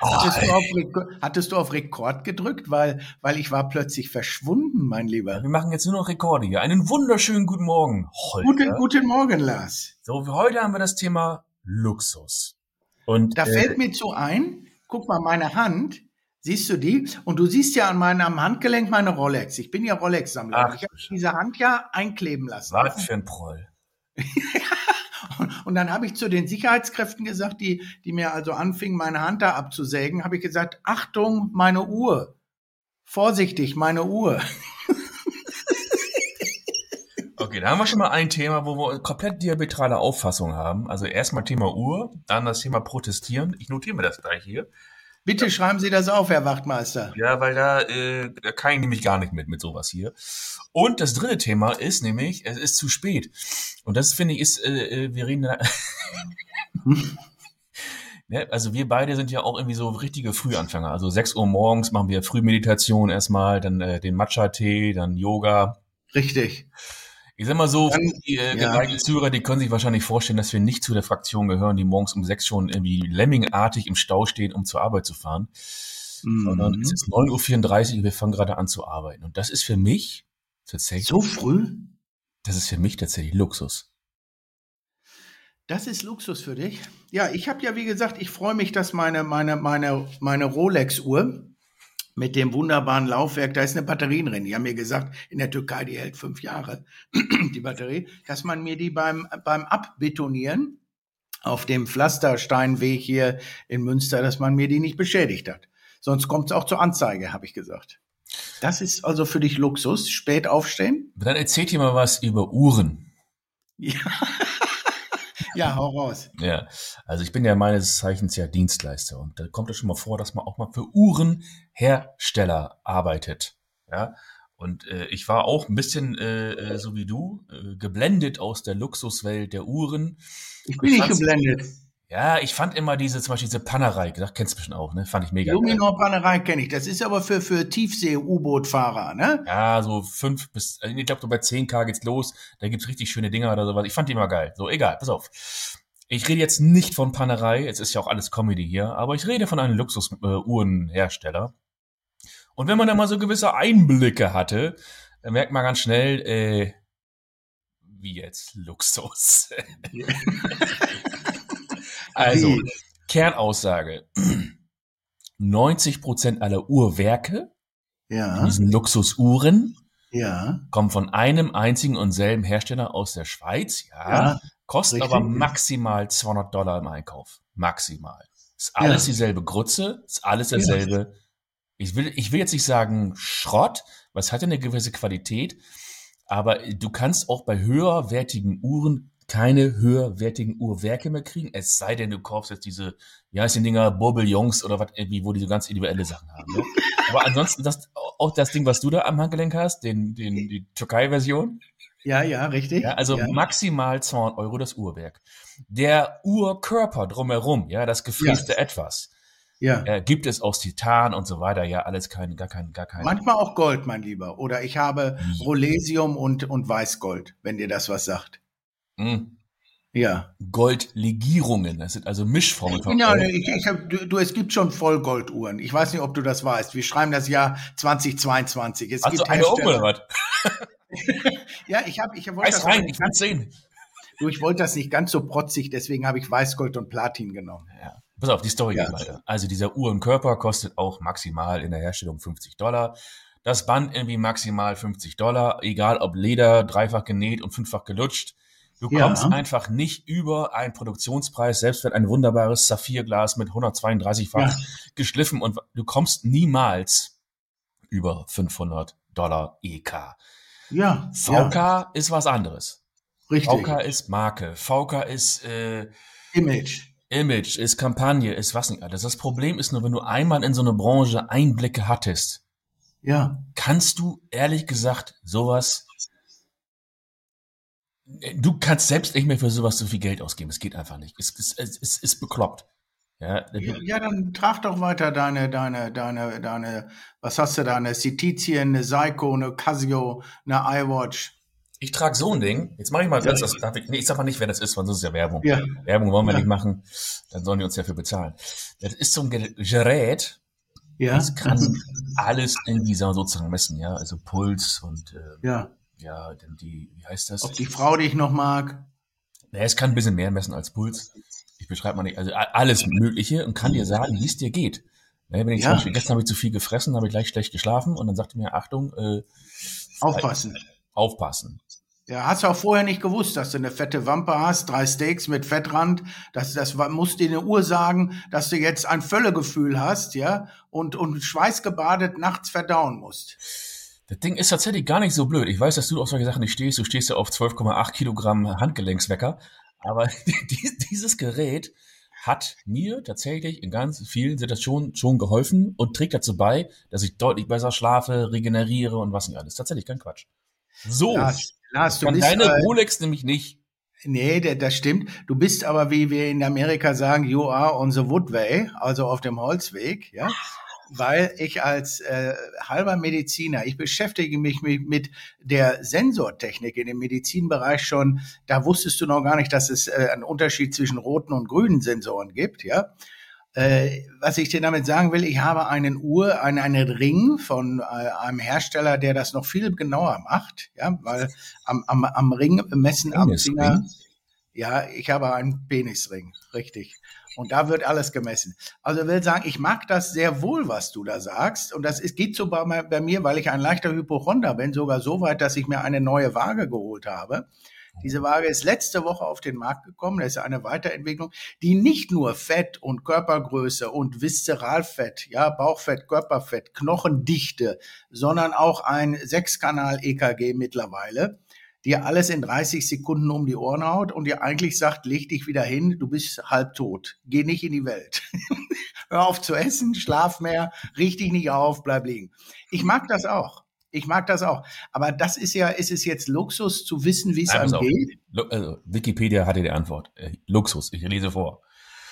hattest, du auf Rekord, hattest du auf Rekord gedrückt, weil, weil ich war plötzlich verschwunden, mein Lieber. Wir machen jetzt nur noch Rekorde hier. Einen wunderschönen guten Morgen. Holger. Guten, guten Morgen, Lars. So, heute haben wir das Thema Luxus. Und da äh, fällt mir zu ein, guck mal, meine Hand, siehst du die? Und du siehst ja an meinem Handgelenk meine Rolex. Ich bin ja Rolex-Sammler. Ich habe diese Hand ja einkleben lassen. Was für ein Proll. Und dann habe ich zu den Sicherheitskräften gesagt, die, die mir also anfingen, meine Hand da abzusägen, habe ich gesagt, Achtung, meine Uhr. Vorsichtig, meine Uhr. Okay, da haben wir schon mal ein Thema, wo wir komplett diametrale Auffassung haben. Also erstmal Thema Uhr, dann das Thema Protestieren. Ich notiere mir das gleich hier. Bitte schreiben Sie das auf, Herr Wachtmeister. Ja, weil da, äh, da kann ich nämlich gar nicht mit, mit sowas hier. Und das dritte Thema ist nämlich, es ist zu spät. Und das finde ich ist, äh, äh wir reden da. ne, also wir beide sind ja auch irgendwie so richtige Frühanfänger. Also 6 Uhr morgens machen wir Frühmeditation erstmal, dann äh, den Matcha-Tee, dann Yoga. Richtig. Ich sag mal so, Dann, die äh, ja. Zuhörer, die können sich wahrscheinlich vorstellen, dass wir nicht zu der Fraktion gehören, die morgens um sechs schon irgendwie lemmingartig im Stau stehen, um zur Arbeit zu fahren. Mhm. Sondern es ist 9.34 Uhr und wir fangen gerade an zu arbeiten. Und das ist für mich tatsächlich. So früh? Das ist für mich tatsächlich Luxus. Das ist Luxus für dich. Ja, ich habe ja, wie gesagt, ich freue mich, dass meine, meine, meine, meine Rolex-Uhr, mit dem wunderbaren Laufwerk, da ist eine Batterie drin. Die haben mir gesagt, in der Türkei, die hält fünf Jahre, die Batterie, dass man mir die beim, beim Abbetonieren auf dem Pflastersteinweg hier in Münster, dass man mir die nicht beschädigt hat. Sonst kommt es auch zur Anzeige, habe ich gesagt. Das ist also für dich Luxus, spät aufstehen? Dann erzählt ihr mal was über Uhren. Ja. Ja, hau raus. Ja, also ich bin ja meines Zeichens ja Dienstleister und da kommt es schon mal vor, dass man auch mal für Uhrenhersteller arbeitet. Ja, und äh, ich war auch ein bisschen äh, äh so wie du, äh, geblendet aus der Luxuswelt der Uhren. Ich bin nicht geblendet. Ja, ich fand immer diese, zum Beispiel diese Pannerei, das kennst du bestimmt auch, ne? Fand ich mega Luminor Pannerei kenne ich. Das ist aber für, für Tiefsee-U-Boot-Fahrer, ne? Ja, so fünf bis, also ich glaube, so bei 10k geht's los. Da gibt's richtig schöne Dinger oder sowas. Ich fand die immer geil. So, egal, pass auf. Ich rede jetzt nicht von Pannerei, es ist ja auch alles Comedy hier, aber ich rede von einem Luxus-Uhrenhersteller. Und wenn man da mal so gewisse Einblicke hatte, dann merkt man ganz schnell, äh, wie jetzt Luxus. Also, Wie? Kernaussage. 90 Prozent aller Uhrwerke, ja. diesen Luxusuhren, ja. kommen von einem einzigen und selben Hersteller aus der Schweiz, ja, ja kostet aber maximal 200 Dollar im Einkauf. Maximal. Ist alles ja. dieselbe Grütze, ist alles dasselbe. Ja. Ich will, ich will jetzt nicht sagen Schrott, es hat ja eine gewisse Qualität, aber du kannst auch bei höherwertigen Uhren keine höherwertigen Uhrwerke mehr kriegen, es sei denn, du kaufst jetzt diese, wie heißt die Dinger, Bourbillons oder was irgendwie, wo die so ganz individuelle Sachen haben. Ne? Aber ansonsten, das, auch das Ding, was du da am Handgelenk hast, den, den, die Türkei-Version. Ja, ja, richtig. Ja, also ja. maximal 200 Euro das Uhrwerk. Der Uhrkörper drumherum, ja, das gefräste ja. Etwas. Ja. Äh, gibt es aus Titan und so weiter, ja, alles kein, gar kein, gar kein. Manchmal auch Gold, mein Lieber. Oder ich habe Rolesium und, und Weißgold, wenn dir das was sagt. Mhm. Ja. Goldlegierungen, das sind also Mischformen von Ja, ich, ich hab, du, du, es gibt schon Vollgolduhren. Ich weiß nicht, ob du das weißt. Wir schreiben das Jahr 2022. Es Hast gibt du eine um was? ja, ich habe, ich wollte das rein, ich will sehen. Du, ich wollte das nicht ganz so protzig, deswegen habe ich Weißgold und Platin genommen. Ja. Pass auf, die Story ja. geht weiter. Also dieser Uhrenkörper kostet auch maximal in der Herstellung 50 Dollar. Das Band irgendwie maximal 50 Dollar, egal ob Leder, dreifach genäht und fünffach gelutscht. Du kommst ja. einfach nicht über einen Produktionspreis, selbst wenn ein wunderbares Saphirglas mit 132-fach ja. geschliffen und du kommst niemals über 500 Dollar EK. Ja. VK ja. ist was anderes. Richtig. VK ist Marke. VK ist äh, Image. Image, ist Kampagne, ist was nicht alles. Das Problem ist nur, wenn du einmal in so eine Branche Einblicke hattest, ja. kannst du ehrlich gesagt sowas du kannst selbst nicht mehr für sowas so viel Geld ausgeben. Es geht einfach nicht. Es, es, es, es ist bekloppt. Ja, ja, dann trag doch weiter deine, deine, deine, deine, was hast du da? Eine Cetizien, eine Seiko, eine Casio, eine iWatch. Ich trage so ein Ding. Jetzt mache ich mal ganz, das darf ich, nee, ich sag mal nicht, wer das ist, weil sonst ist ja Werbung. Ja. Werbung wollen wir ja. nicht machen. Dann sollen die uns dafür bezahlen. Das ist so ein Gerät. Ja. Das kann alles in dieser sozusagen messen, ja. Also Puls und, äh, ja. Ja, denn die, wie heißt das? Ob die Frau dich noch mag. Ja, es kann ein bisschen mehr messen als Puls. Ich beschreibe mal nicht, also alles Mögliche und kann dir sagen, wie es dir geht. Ja, wenn ich ja. zum Beispiel, gestern habe ich zu viel gefressen, habe ich gleich schlecht geschlafen und dann sagte mir, Achtung, äh, aufpassen. Aufpassen. Ja, hast du auch vorher nicht gewusst, dass du eine fette Wampe hast, drei Steaks mit Fettrand. Das, das muss dir eine Uhr sagen, dass du jetzt ein Völlegefühl hast, ja, und, und schweißgebadet nachts verdauen musst. Das Ding ist tatsächlich gar nicht so blöd. Ich weiß, dass du auf solche Sachen nicht stehst. Du stehst ja auf 12,8 Kilogramm Handgelenkswecker. Aber dieses Gerät hat mir tatsächlich in ganz vielen Situationen schon geholfen und trägt dazu bei, dass ich deutlich besser schlafe, regeneriere und was nicht alles. Tatsächlich kein Quatsch. So. Lars, Lars, du bist, deine äh, Rolex nämlich nicht. Nee, das stimmt. Du bist aber, wie wir in Amerika sagen, you are on the woodway, also auf dem Holzweg, ja. Weil ich als äh, halber Mediziner, ich beschäftige mich mit, mit der Sensortechnik in dem Medizinbereich schon. Da wusstest du noch gar nicht, dass es äh, einen Unterschied zwischen roten und grünen Sensoren gibt, ja. Äh, was ich dir damit sagen will, ich habe einen Uhr, einen, einen Ring von äh, einem Hersteller, der das noch viel genauer macht, ja, weil am, am, am Ring messen am Finger. Ja, ich habe einen Penisring, richtig. Und da wird alles gemessen. Also will sagen, ich mag das sehr wohl, was du da sagst. Und das ist, geht so bei, bei mir, weil ich ein leichter Hypochonder bin, sogar so weit, dass ich mir eine neue Waage geholt habe. Diese Waage ist letzte Woche auf den Markt gekommen. Das ist eine Weiterentwicklung, die nicht nur Fett und Körpergröße und Viszeralfett, ja, Bauchfett, Körperfett, Knochendichte, sondern auch ein Sechskanal-EKG mittlerweile, dir alles in 30 Sekunden um die Ohren haut und dir eigentlich sagt, leg dich wieder hin, du bist halb tot. Geh nicht in die Welt. Hör auf zu essen, schlaf mehr, richte dich nicht auf, bleib liegen. Ich mag das auch. Ich mag das auch. Aber das ist ja, ist es jetzt Luxus zu wissen, wie es einem geht? Also, Wikipedia hatte die Antwort. Äh, Luxus, ich lese vor.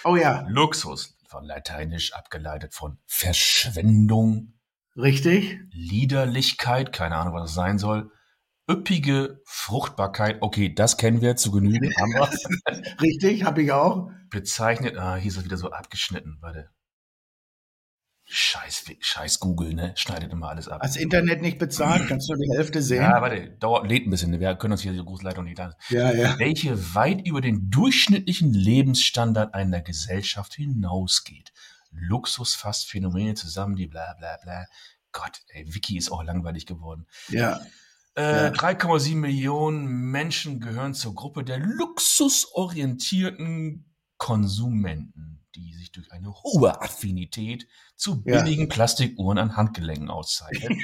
Oh ja. Luxus, von Lateinisch abgeleitet von Verschwendung. Richtig. Liederlichkeit, keine Ahnung, was das sein soll. Üppige Fruchtbarkeit, okay, das kennen wir zu Genüge, haben wir. Richtig, habe ich auch. Bezeichnet, ah, hier ist es wieder so abgeschnitten, warte. Scheiß, scheiß Google, ne? Schneidet immer alles ab. Als Internet nicht bezahlt, kannst du die Hälfte sehen. Ja, warte, dauert, lädt ein bisschen. Wir können uns hier die Grußleitung nicht an. Ja, ja. Welche weit über den durchschnittlichen Lebensstandard einer Gesellschaft hinausgeht. Luxus fasst Phänomene zusammen, die bla, bla, bla. Gott, ey, Wiki ist auch langweilig geworden. Ja. Äh, ja. 3,7 Millionen Menschen gehören zur Gruppe der luxusorientierten Konsumenten, die sich durch eine hohe Affinität zu billigen ja. Plastikuhren an Handgelenken auszeichnen.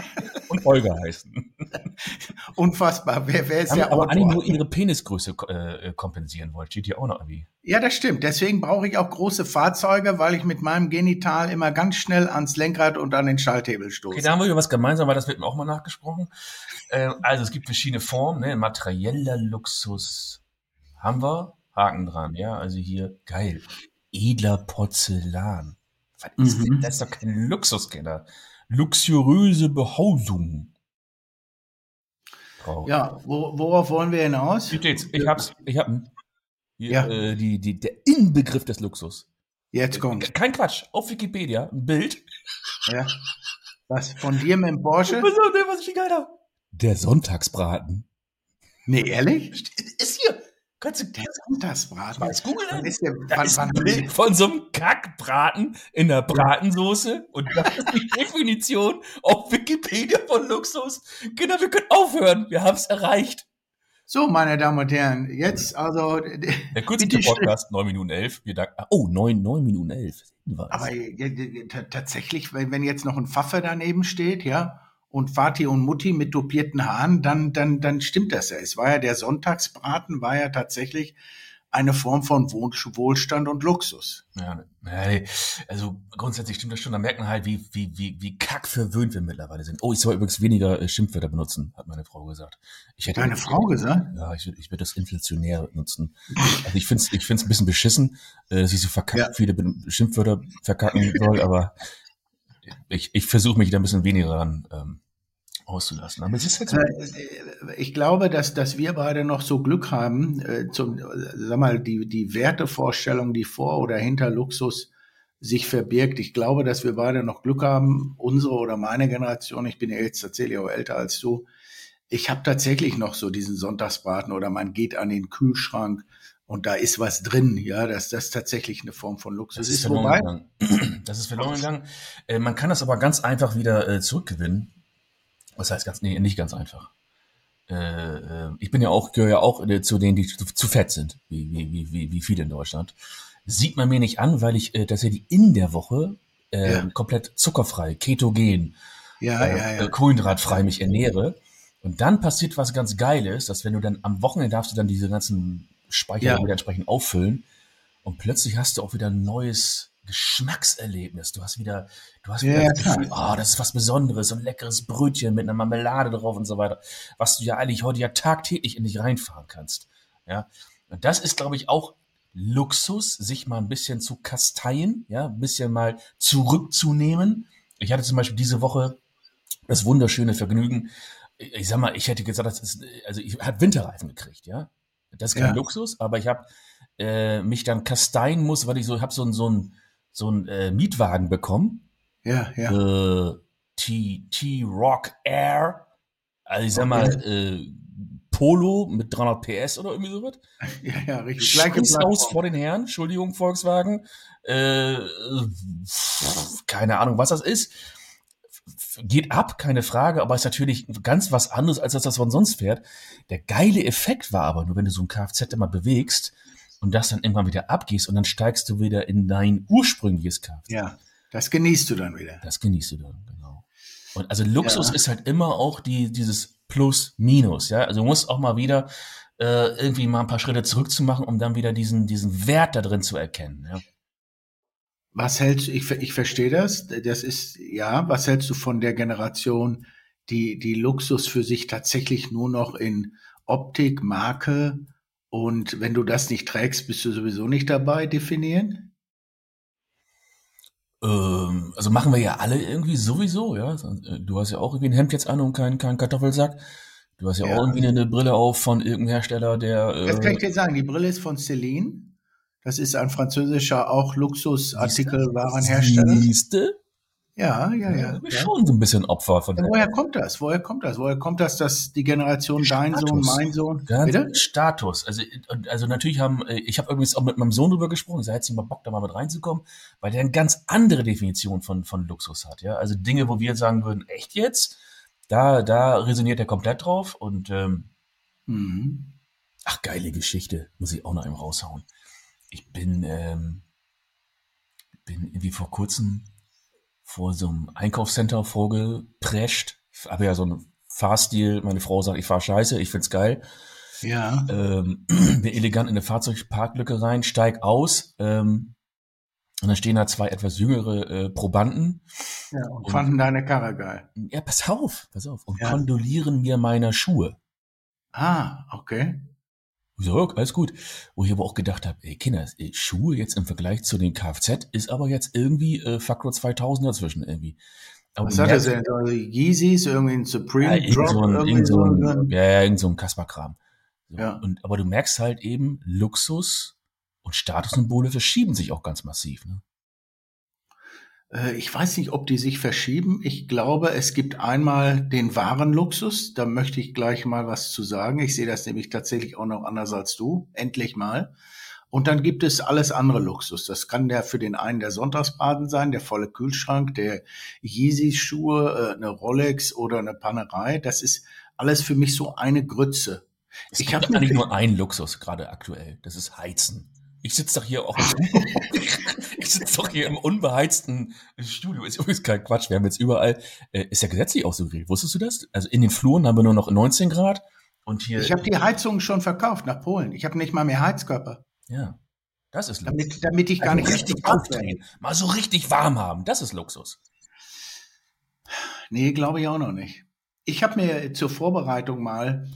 und Olga heißen. Unfassbar. Wer, wer ist aber, der aber eigentlich nur ihre Penisgröße äh, kompensieren wollte. Steht hier auch noch irgendwie. Ja, das stimmt. Deswegen brauche ich auch große Fahrzeuge, weil ich mit meinem Genital immer ganz schnell ans Lenkrad und an den Schalthebel stoße. Okay, da haben wir über was gemeinsam, weil das wird mir auch mal nachgesprochen. Äh, also es gibt verschiedene Formen. Ne? Materieller Luxus haben wir. Haken dran. Ja, also hier geil. Edler Porzellan. Was ist mhm. Das ist doch kein Luxuskenner. Luxuriöse Behausung. Oh. Ja, wo, worauf wollen wir hinaus? Hier steht's. Ich hab's. Ich hab hier, ja. Äh, die, die, der Inbegriff des Luxus. Jetzt kommt. Kein Quatsch. Auf Wikipedia ein Bild. Ja. Was von dir mit dem Porsche? Was, was ist geil da? Der Sonntagsbraten. Nee, ehrlich? Ist hier. Kannst du der Sonntagsbraten? Was googeln? Dann ist der, da wann, ist ein Bild von so einem Kackbraten in der Bratensoße und das ist die Definition auf Wikipedia von Luxus. Genau, wir können aufhören. Wir haben es erreicht. So, meine Damen und Herren, jetzt also. Der kürzeste Podcast, 9 Minuten 11. Wir danken, oh, 9, 9 Minuten 11. Aber tatsächlich, wenn jetzt noch ein Pfaffe daneben steht, ja, und Vati und Mutti mit dopierten Haaren, dann, dann, dann stimmt das ja. Es war ja der Sonntagsbraten, war ja tatsächlich eine Form von Wohlstand und Luxus. Ja, also grundsätzlich stimmt das schon. Da merkt man halt, wie, wie, wie, wie kack verwöhnt wir mittlerweile sind. Oh, ich soll übrigens weniger äh, Schimpfwörter benutzen, hat meine Frau gesagt. Ich hätte Deine Frau gesagt? Ja, ich, ich würde das inflationär nutzen. Also ich finde es ich find's ein bisschen beschissen, äh, dass ich so verkackt ja. viele Schimpfwörter verkacken soll, aber ich, ich versuche mich da ein bisschen weniger dran ähm, auszulassen. Aber es ist halt so. Ich glaube, dass, dass wir beide noch so Glück haben, äh, zum, sag mal, die, die Wertevorstellung, die vor oder hinter Luxus sich verbirgt. Ich glaube, dass wir beide noch Glück haben, unsere oder meine Generation, ich bin ja jetzt tatsächlich auch älter als du, ich habe tatsächlich noch so diesen Sonntagsbraten oder man geht an den Kühlschrank und da ist was drin, ja, dass das tatsächlich eine Form von Luxus das ist. ist wobei, das ist verloren gegangen. Äh, man kann das aber ganz einfach wieder äh, zurückgewinnen. Was heißt ganz, nee, nicht ganz einfach. Äh, äh ich bin ja auch, gehöre ja auch äh, zu denen, die zu, zu fett sind, wie, wie, wie, wie viele in Deutschland. Sieht man mir nicht an, weil ich äh, tatsächlich in der Woche äh, ja. komplett zuckerfrei, ketogen, ja, äh, ja, ja. kohlenhydratfrei mich ernähre. Und dann passiert was ganz Geiles, dass wenn du dann am Wochenende darfst du dann diese ganzen Speicher ja. wieder entsprechend auffüllen und plötzlich hast du auch wieder ein neues Geschmackserlebnis. Du hast wieder, du hast wieder ja, das Gefühl, oh, das ist was Besonderes, so ein leckeres Brötchen mit einer Marmelade drauf und so weiter, was du ja eigentlich heute ja tagtäglich in dich reinfahren kannst. Ja, und das ist, glaube ich, auch Luxus, sich mal ein bisschen zu kasteien, ja, ein bisschen mal zurückzunehmen. Ich hatte zum Beispiel diese Woche das wunderschöne Vergnügen, ich sag mal, ich hätte gesagt, das ist, also ich habe Winterreifen gekriegt, ja. Das ist kein ja. Luxus, aber ich habe äh, mich dann kasteien muss, weil ich so habe so ein so ein so ein äh, Mietwagen bekommen. Ja, ja. Äh, T T Rock Air. Also ich sag okay. mal äh, Polo mit 300 PS oder irgendwie sowas. Ja, ja, richtig. Scheiß aus vor den Herren. Entschuldigung, Volkswagen. Äh, keine Ahnung, was das ist geht ab, keine Frage, aber ist natürlich ganz was anderes, als das, was man sonst fährt. Der geile Effekt war aber nur, wenn du so ein Kfz immer bewegst und das dann irgendwann wieder abgehst und dann steigst du wieder in dein ursprüngliches Kfz. Ja, das genießt du dann wieder. Das genießt du dann, genau. Und also Luxus ja. ist halt immer auch die, dieses Plus, Minus, ja. Also du musst auch mal wieder äh, irgendwie mal ein paar Schritte zurückzumachen, um dann wieder diesen, diesen Wert da drin zu erkennen, ja. Was hältst du, ich, ich verstehe das, das ist, ja, was hältst du von der Generation, die, die Luxus für sich tatsächlich nur noch in Optik, Marke und wenn du das nicht trägst, bist du sowieso nicht dabei definieren? Ähm, also machen wir ja alle irgendwie sowieso, ja. Du hast ja auch irgendwie ein Hemd jetzt an und keinen kein Kartoffelsack. Du hast ja, ja, auch irgendwie eine Brille auf von irgendeinem Hersteller, der. Das kann ich äh, dir sagen, die Brille ist von Celine. Das ist ein französischer auch Luxusartikelwarenhersteller. Siehste? Ja, ja, ja. ja. Schon so ein bisschen Opfer von. Ja, woher kommt das? Woher kommt das? Woher kommt das, dass die Generation dein Sohn, mein Sohn? Ganz Bitte? Status. Also, also natürlich haben, äh, ich habe übrigens auch mit meinem Sohn drüber gesprochen. Ich hätte mal Bock, da mal mit reinzukommen, weil der eine ganz andere Definition von von Luxus hat. Ja, also Dinge, wo wir sagen würden, echt jetzt, da da resoniert er komplett drauf und ähm, mhm. ach geile Geschichte, muss ich auch noch einem raushauen ich bin, ähm, bin irgendwie vor kurzem vor so einem Einkaufscenter vorgeprescht. Ich habe ja so einen Fahrstil. Meine Frau sagt, ich fahr scheiße, ich find's geil. Ja. Ähm, bin elegant in eine Fahrzeugparklücke rein, steig aus. Ähm, und dann stehen da zwei etwas jüngere äh, Probanden. Ja, und, und, fanden deine Karre geil. Ja, pass auf, pass auf. Und ja. kondolieren mir meiner Schuhe. Ah, okay. Ich so, okay, alles gut. Wo ich aber auch gedacht habe, ey Kinder, Schuhe jetzt im Vergleich zu den Kfz ist aber jetzt irgendwie äh, Faktor 2000 dazwischen irgendwie. Aber Was hat er denn? Also Yeezys, irgendwie ein Supreme ja, Drop? So ein, irgendwie so ein, ja, ja, irgend so ein Kasper-Kram. So. Ja. Und, aber du merkst halt eben, Luxus und Statussymbole verschieben sich auch ganz massiv. Ne? Äh, ich weiß nicht, ob die sich verschieben. Ich glaube, es gibt einmal den wahren Luxus. Da möchte ich gleich mal was zu sagen. Ich sehe das nämlich tatsächlich auch noch anders als du. Endlich mal. Und dann gibt es alles andere Luxus. Das kann der für den einen der Sonntagsbaden sein, der volle Kühlschrank, der Yeezy-Schuhe, äh, eine Rolex oder eine Pannerei. Das ist alles für mich so eine Grütze. Es ich habe nicht nur einen Luxus gerade aktuell. Das ist Heizen. Ich sitze doch hier auch. ich sitze doch hier im unbeheizten Studio. Ist übrigens kein Quatsch. Wir haben jetzt überall, äh, ist ja gesetzlich auch so geregelt. Wusstest du das? Also in den Fluren haben wir nur noch 19 Grad und hier. Ich habe die Heizung schon verkauft nach Polen. Ich habe nicht mal mehr Heizkörper. Ja. Das ist Luxus. Damit, damit ich gar also nicht richtig aufdrehen. Mal so richtig warm haben. Das ist Luxus. Nee, glaube ich auch noch nicht. Ich habe mir zur Vorbereitung mal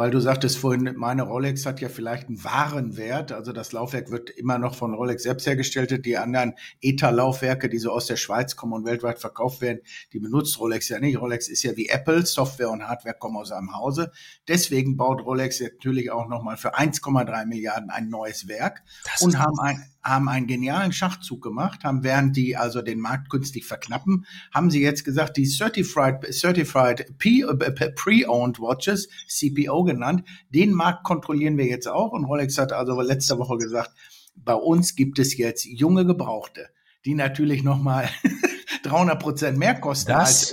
weil du sagtest vorhin, meine Rolex hat ja vielleicht einen wahren Wert. Also das Laufwerk wird immer noch von Rolex selbst hergestellt. Die anderen ETA-Laufwerke, die so aus der Schweiz kommen und weltweit verkauft werden, die benutzt Rolex ja nicht. Rolex ist ja wie Apple, Software und Hardware kommen aus einem Hause. Deswegen baut Rolex natürlich auch nochmal für 1,3 Milliarden ein neues Werk das und haben ein, haben einen genialen Schachzug gemacht, haben während die also den Markt künstlich verknappen, haben sie jetzt gesagt, die Certified, Certified äh, Pre-Owned Watches, CPO genannt, den Markt kontrollieren wir jetzt auch. Und Rolex hat also letzte Woche gesagt, bei uns gibt es jetzt junge Gebrauchte, die natürlich nochmal 300 Prozent mehr kosten das, als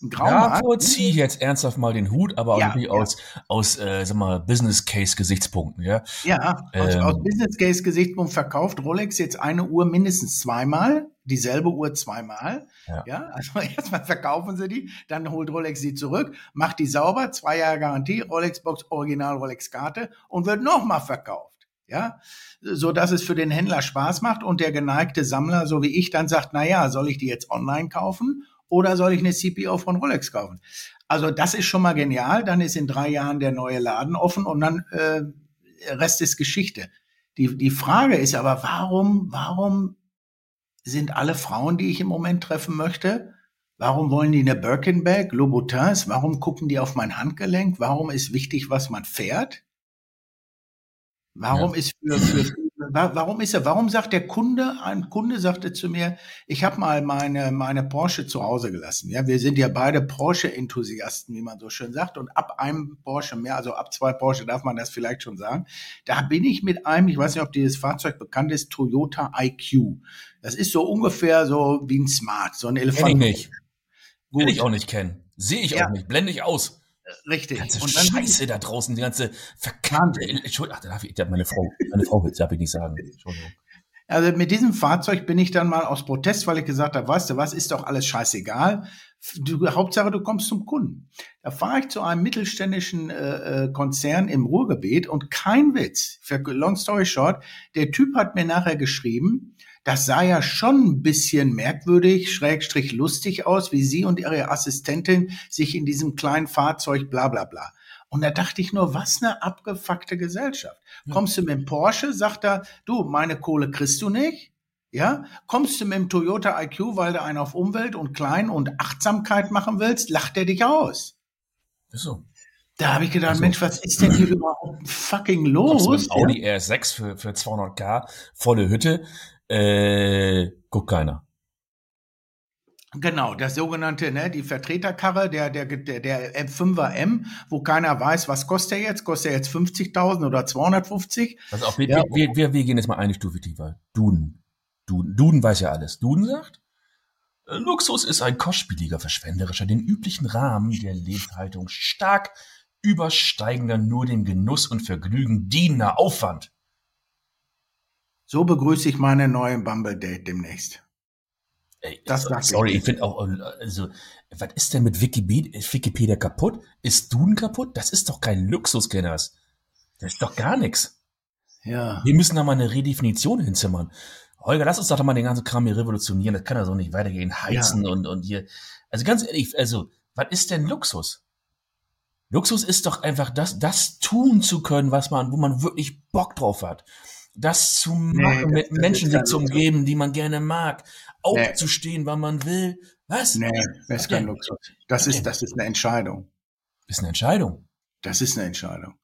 im Graumarkt. Davor ziehe ich jetzt ernsthaft mal den Hut, aber ja, irgendwie ja. aus, aus äh, sag mal, Business Case Gesichtspunkten. Ja, ja aus, ähm, aus Business Case Gesichtspunkten verkauft Rolex jetzt eine Uhr mindestens zweimal, dieselbe Uhr zweimal. Ja, ja also erstmal verkaufen sie die, dann holt Rolex sie zurück, macht die sauber, zwei Jahre Garantie, Rolex Box, Original Rolex Karte und wird nochmal verkauft ja, so dass es für den Händler Spaß macht und der geneigte Sammler, so wie ich, dann sagt, na ja, soll ich die jetzt online kaufen oder soll ich eine CPO von Rolex kaufen? Also das ist schon mal genial. Dann ist in drei Jahren der neue Laden offen und dann äh, Rest ist Geschichte. Die, die Frage ist aber, warum, warum sind alle Frauen, die ich im Moment treffen möchte, warum wollen die eine Birkin-Bag, Louboutins, warum gucken die auf mein Handgelenk, warum ist wichtig, was man fährt? Warum ja. ist für, für, warum ist er, warum sagt der Kunde, ein Kunde sagte zu mir, ich habe mal meine, meine Porsche zu Hause gelassen. Ja, wir sind ja beide Porsche-Enthusiasten, wie man so schön sagt. Und ab einem Porsche mehr, also ab zwei Porsche darf man das vielleicht schon sagen. Da bin ich mit einem, ich weiß nicht, ob dieses Fahrzeug bekannt ist, Toyota IQ. Das ist so ungefähr so wie ein Smart, so ein Elefant. Kenn ich nicht. Gut. Will ich auch nicht kennen. Sehe ich ja. auch nicht. Blende ich aus. Richtig. Die ganze und dann Scheiße da draußen, die ganze verkannte. Entschuldigung, ach, darf ich, meine Frau, meine Frau will, darf ich nicht sagen. Entschuldigung. Also mit diesem Fahrzeug bin ich dann mal aus Protest, weil ich gesagt habe, weißt du was, ist doch alles scheißegal. Du, Hauptsache, du kommst zum Kunden. Da fahre ich zu einem mittelständischen äh, äh Konzern im Ruhrgebiet und kein Witz, für long story short, der Typ hat mir nachher geschrieben, das sah ja schon ein bisschen merkwürdig, schrägstrich lustig aus, wie Sie und Ihre Assistentin sich in diesem kleinen Fahrzeug bla bla bla. Und da dachte ich nur, was eine abgefuckte Gesellschaft. Kommst du mit dem Porsche, sagt er, du, meine Kohle kriegst du nicht. Ja, kommst du mit dem Toyota IQ, weil du einen auf Umwelt und Klein und Achtsamkeit machen willst, lacht er dich aus. Ist so. Da habe ich gedacht, also, Mensch, was ist denn hier überhaupt fucking los? Mit Audi ja? RS6 für, für 200k, volle Hütte, äh, guckt keiner. Genau, das sogenannte, ne, die Vertreterkarre, der, der, der, der M5er M, wo keiner weiß, was kostet er jetzt? Kostet er jetzt 50.000 oder 250? Also auch, wir, ja. wir, wir, wir gehen jetzt mal eine Stufe tiefer. Duden. Duden, Duden weiß ja alles. Duden sagt, äh, Luxus ist ein kostspieliger, verschwenderischer, den üblichen Rahmen der Lebenshaltung stark übersteigender nur dem Genuss und Vergnügen dienender Aufwand. So begrüße ich meine neue Bumble-Date demnächst. Ey, das so, sorry, ich, ich finde auch, also, was ist denn mit Wikipedia, Wikipedia kaputt? Ist Duden kaputt? Das ist doch kein Luxus, Kenners. Das ist doch gar nichts. Ja. Wir müssen da mal eine Redefinition hinzimmern. Holger, lass uns doch mal den ganzen Kram hier revolutionieren. Das kann ja so nicht weitergehen. Heizen ja. und, und hier. Also ganz ehrlich, also, was ist denn Luxus? Luxus ist doch einfach das, das tun zu können, was man, wo man wirklich Bock drauf hat das zu machen, nee, mit Menschen sich zu umgeben, die man gerne mag, aufzustehen, nee. wann man will. Was? Nee, das ist kein Luxus. Das ist, das ist eine Entscheidung. Ist eine Entscheidung. Das ist eine Entscheidung.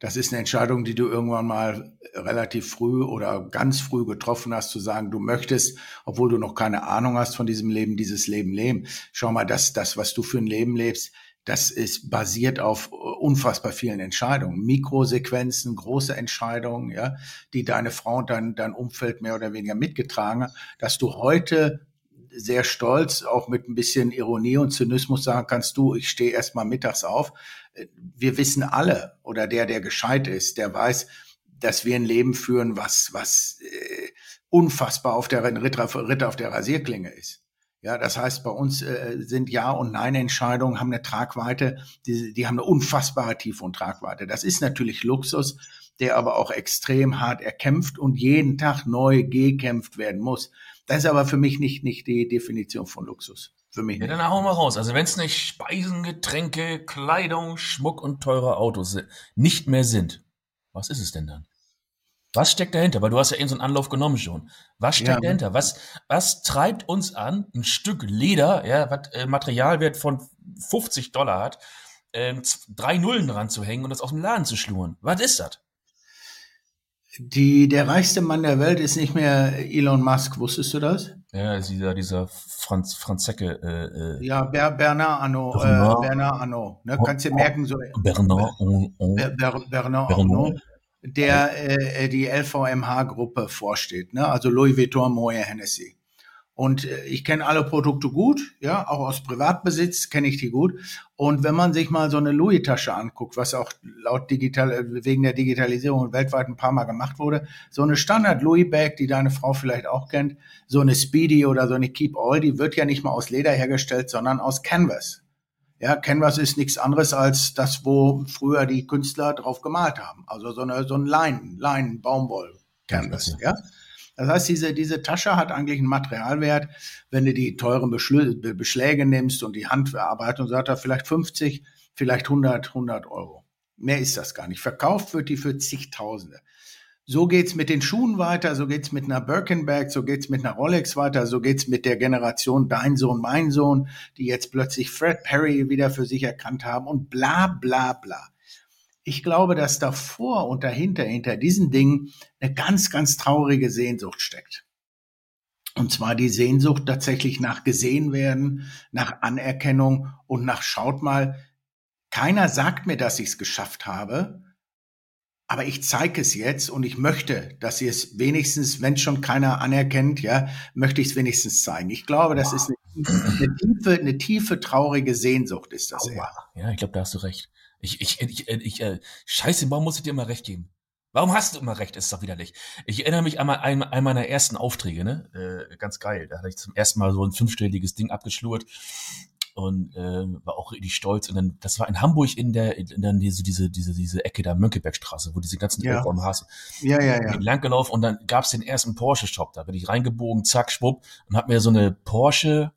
Das ist eine Entscheidung, die du irgendwann mal relativ früh oder ganz früh getroffen hast, zu sagen, du möchtest, obwohl du noch keine Ahnung hast von diesem Leben, dieses Leben leben. Schau mal, das, das, was du für ein Leben lebst, das ist basiert auf unfassbar vielen Entscheidungen, Mikrosequenzen, große Entscheidungen, ja, die deine Frau und dein, dein Umfeld mehr oder weniger mitgetragen hat, dass du heute sehr stolz, auch mit ein bisschen Ironie und Zynismus sagen kannst, du, ich stehe erst mal mittags auf. Wir wissen alle, oder der, der gescheit ist, der weiß, dass wir ein Leben führen, was, was äh, unfassbar auf der Ritter, Ritter auf der Rasierklinge ist. Ja, das heißt, bei uns äh, sind Ja- und Nein-Entscheidungen, haben eine Tragweite, die, die haben eine unfassbare Tiefe und Tragweite. Das ist natürlich Luxus, der aber auch extrem hart erkämpft und jeden Tag neu gekämpft werden muss. Das ist aber für mich nicht, nicht die Definition von Luxus. Für mich. Ja, dann hauen wir raus. Also wenn es nicht Speisen, Getränke, Kleidung, Schmuck und teure Autos nicht mehr sind, was ist es denn dann? Was steckt dahinter? Weil du hast ja eben so einen Anlauf genommen schon. Was steckt ja. dahinter? Was, was treibt uns an, ein Stück Leder, ja, was äh, Materialwert von 50 Dollar hat, äh, drei Nullen dran zu hängen und das aus dem Laden zu schluren? Was ist das? Die, der reichste Mann der Welt ist nicht mehr Elon Musk, wusstest du das? Ja, ist dieser, dieser Franz, Franzecke. Äh, äh ja, Ber, Bernard Arnault. Bernard, äh, Bernard Arnault. Ne? Kannst du merken, so. Bernard, Ber, Ber, Bernard Arnault, der äh, die LVMH-Gruppe vorsteht. Ne? Also Louis Vuitton, Moët Hennessy. Und äh, ich kenne alle Produkte gut, ja, auch aus Privatbesitz kenne ich die gut. Und wenn man sich mal so eine Louis-Tasche anguckt, was auch laut digital, äh, wegen der Digitalisierung weltweit ein paar Mal gemacht wurde, so eine Standard-Louis-Bag, die deine Frau vielleicht auch kennt, so eine Speedy oder so eine Keep All, die wird ja nicht mal aus Leder hergestellt, sondern aus Canvas. Ja, Canvas ist nichts anderes als das, wo früher die Künstler drauf gemalt haben. Also so, eine, so ein Leinen, Leinen, Baumwoll, Canvas, ja. Das heißt, diese, diese Tasche hat eigentlich einen Materialwert, wenn du die teuren Beschlü Beschläge nimmst und die Handarbeitung, sagt er vielleicht 50, vielleicht 100, 100 Euro. Mehr ist das gar nicht. Verkauft wird die für zigtausende. So geht's mit den Schuhen weiter, so geht's mit einer Birkenbag, so geht's mit einer Rolex weiter, so geht's mit der Generation Dein Sohn, mein Sohn, die jetzt plötzlich Fred Perry wieder für sich erkannt haben und bla bla bla. Ich glaube, dass davor und dahinter, hinter diesen Dingen, eine ganz, ganz traurige Sehnsucht steckt. Und zwar die Sehnsucht tatsächlich nach gesehen werden, nach Anerkennung und nach schaut mal, keiner sagt mir, dass ich es geschafft habe, aber ich zeige es jetzt und ich möchte, dass ihr es wenigstens, wenn schon keiner anerkennt, ja, möchte ich es wenigstens zeigen. Ich glaube, das ist eine, eine tiefe, eine tiefe, traurige Sehnsucht, ist das. Aua. Ja, ich glaube, da hast du recht. Ich, ich, ich, ich äh, scheiße, warum muss ich dir immer recht geben? Warum hast du immer recht? Ist doch widerlich. Ich erinnere mich an einen, einen meiner ersten Aufträge, ne? Äh, ganz geil. Da hatte ich zum ersten Mal so ein fünfstelliges Ding abgeschlurt und äh, war auch richtig stolz. Und dann, das war in Hamburg in der, in der diese, diese, diese, diese Ecke da Mönckebergstraße, wo diese ganzen ja. Ölräume hast. Ja, ja, ja. Lang gelaufen und dann gab's den ersten Porsche-Shop. Da bin ich reingebogen, zack, schwupp, und hab mir so eine Porsche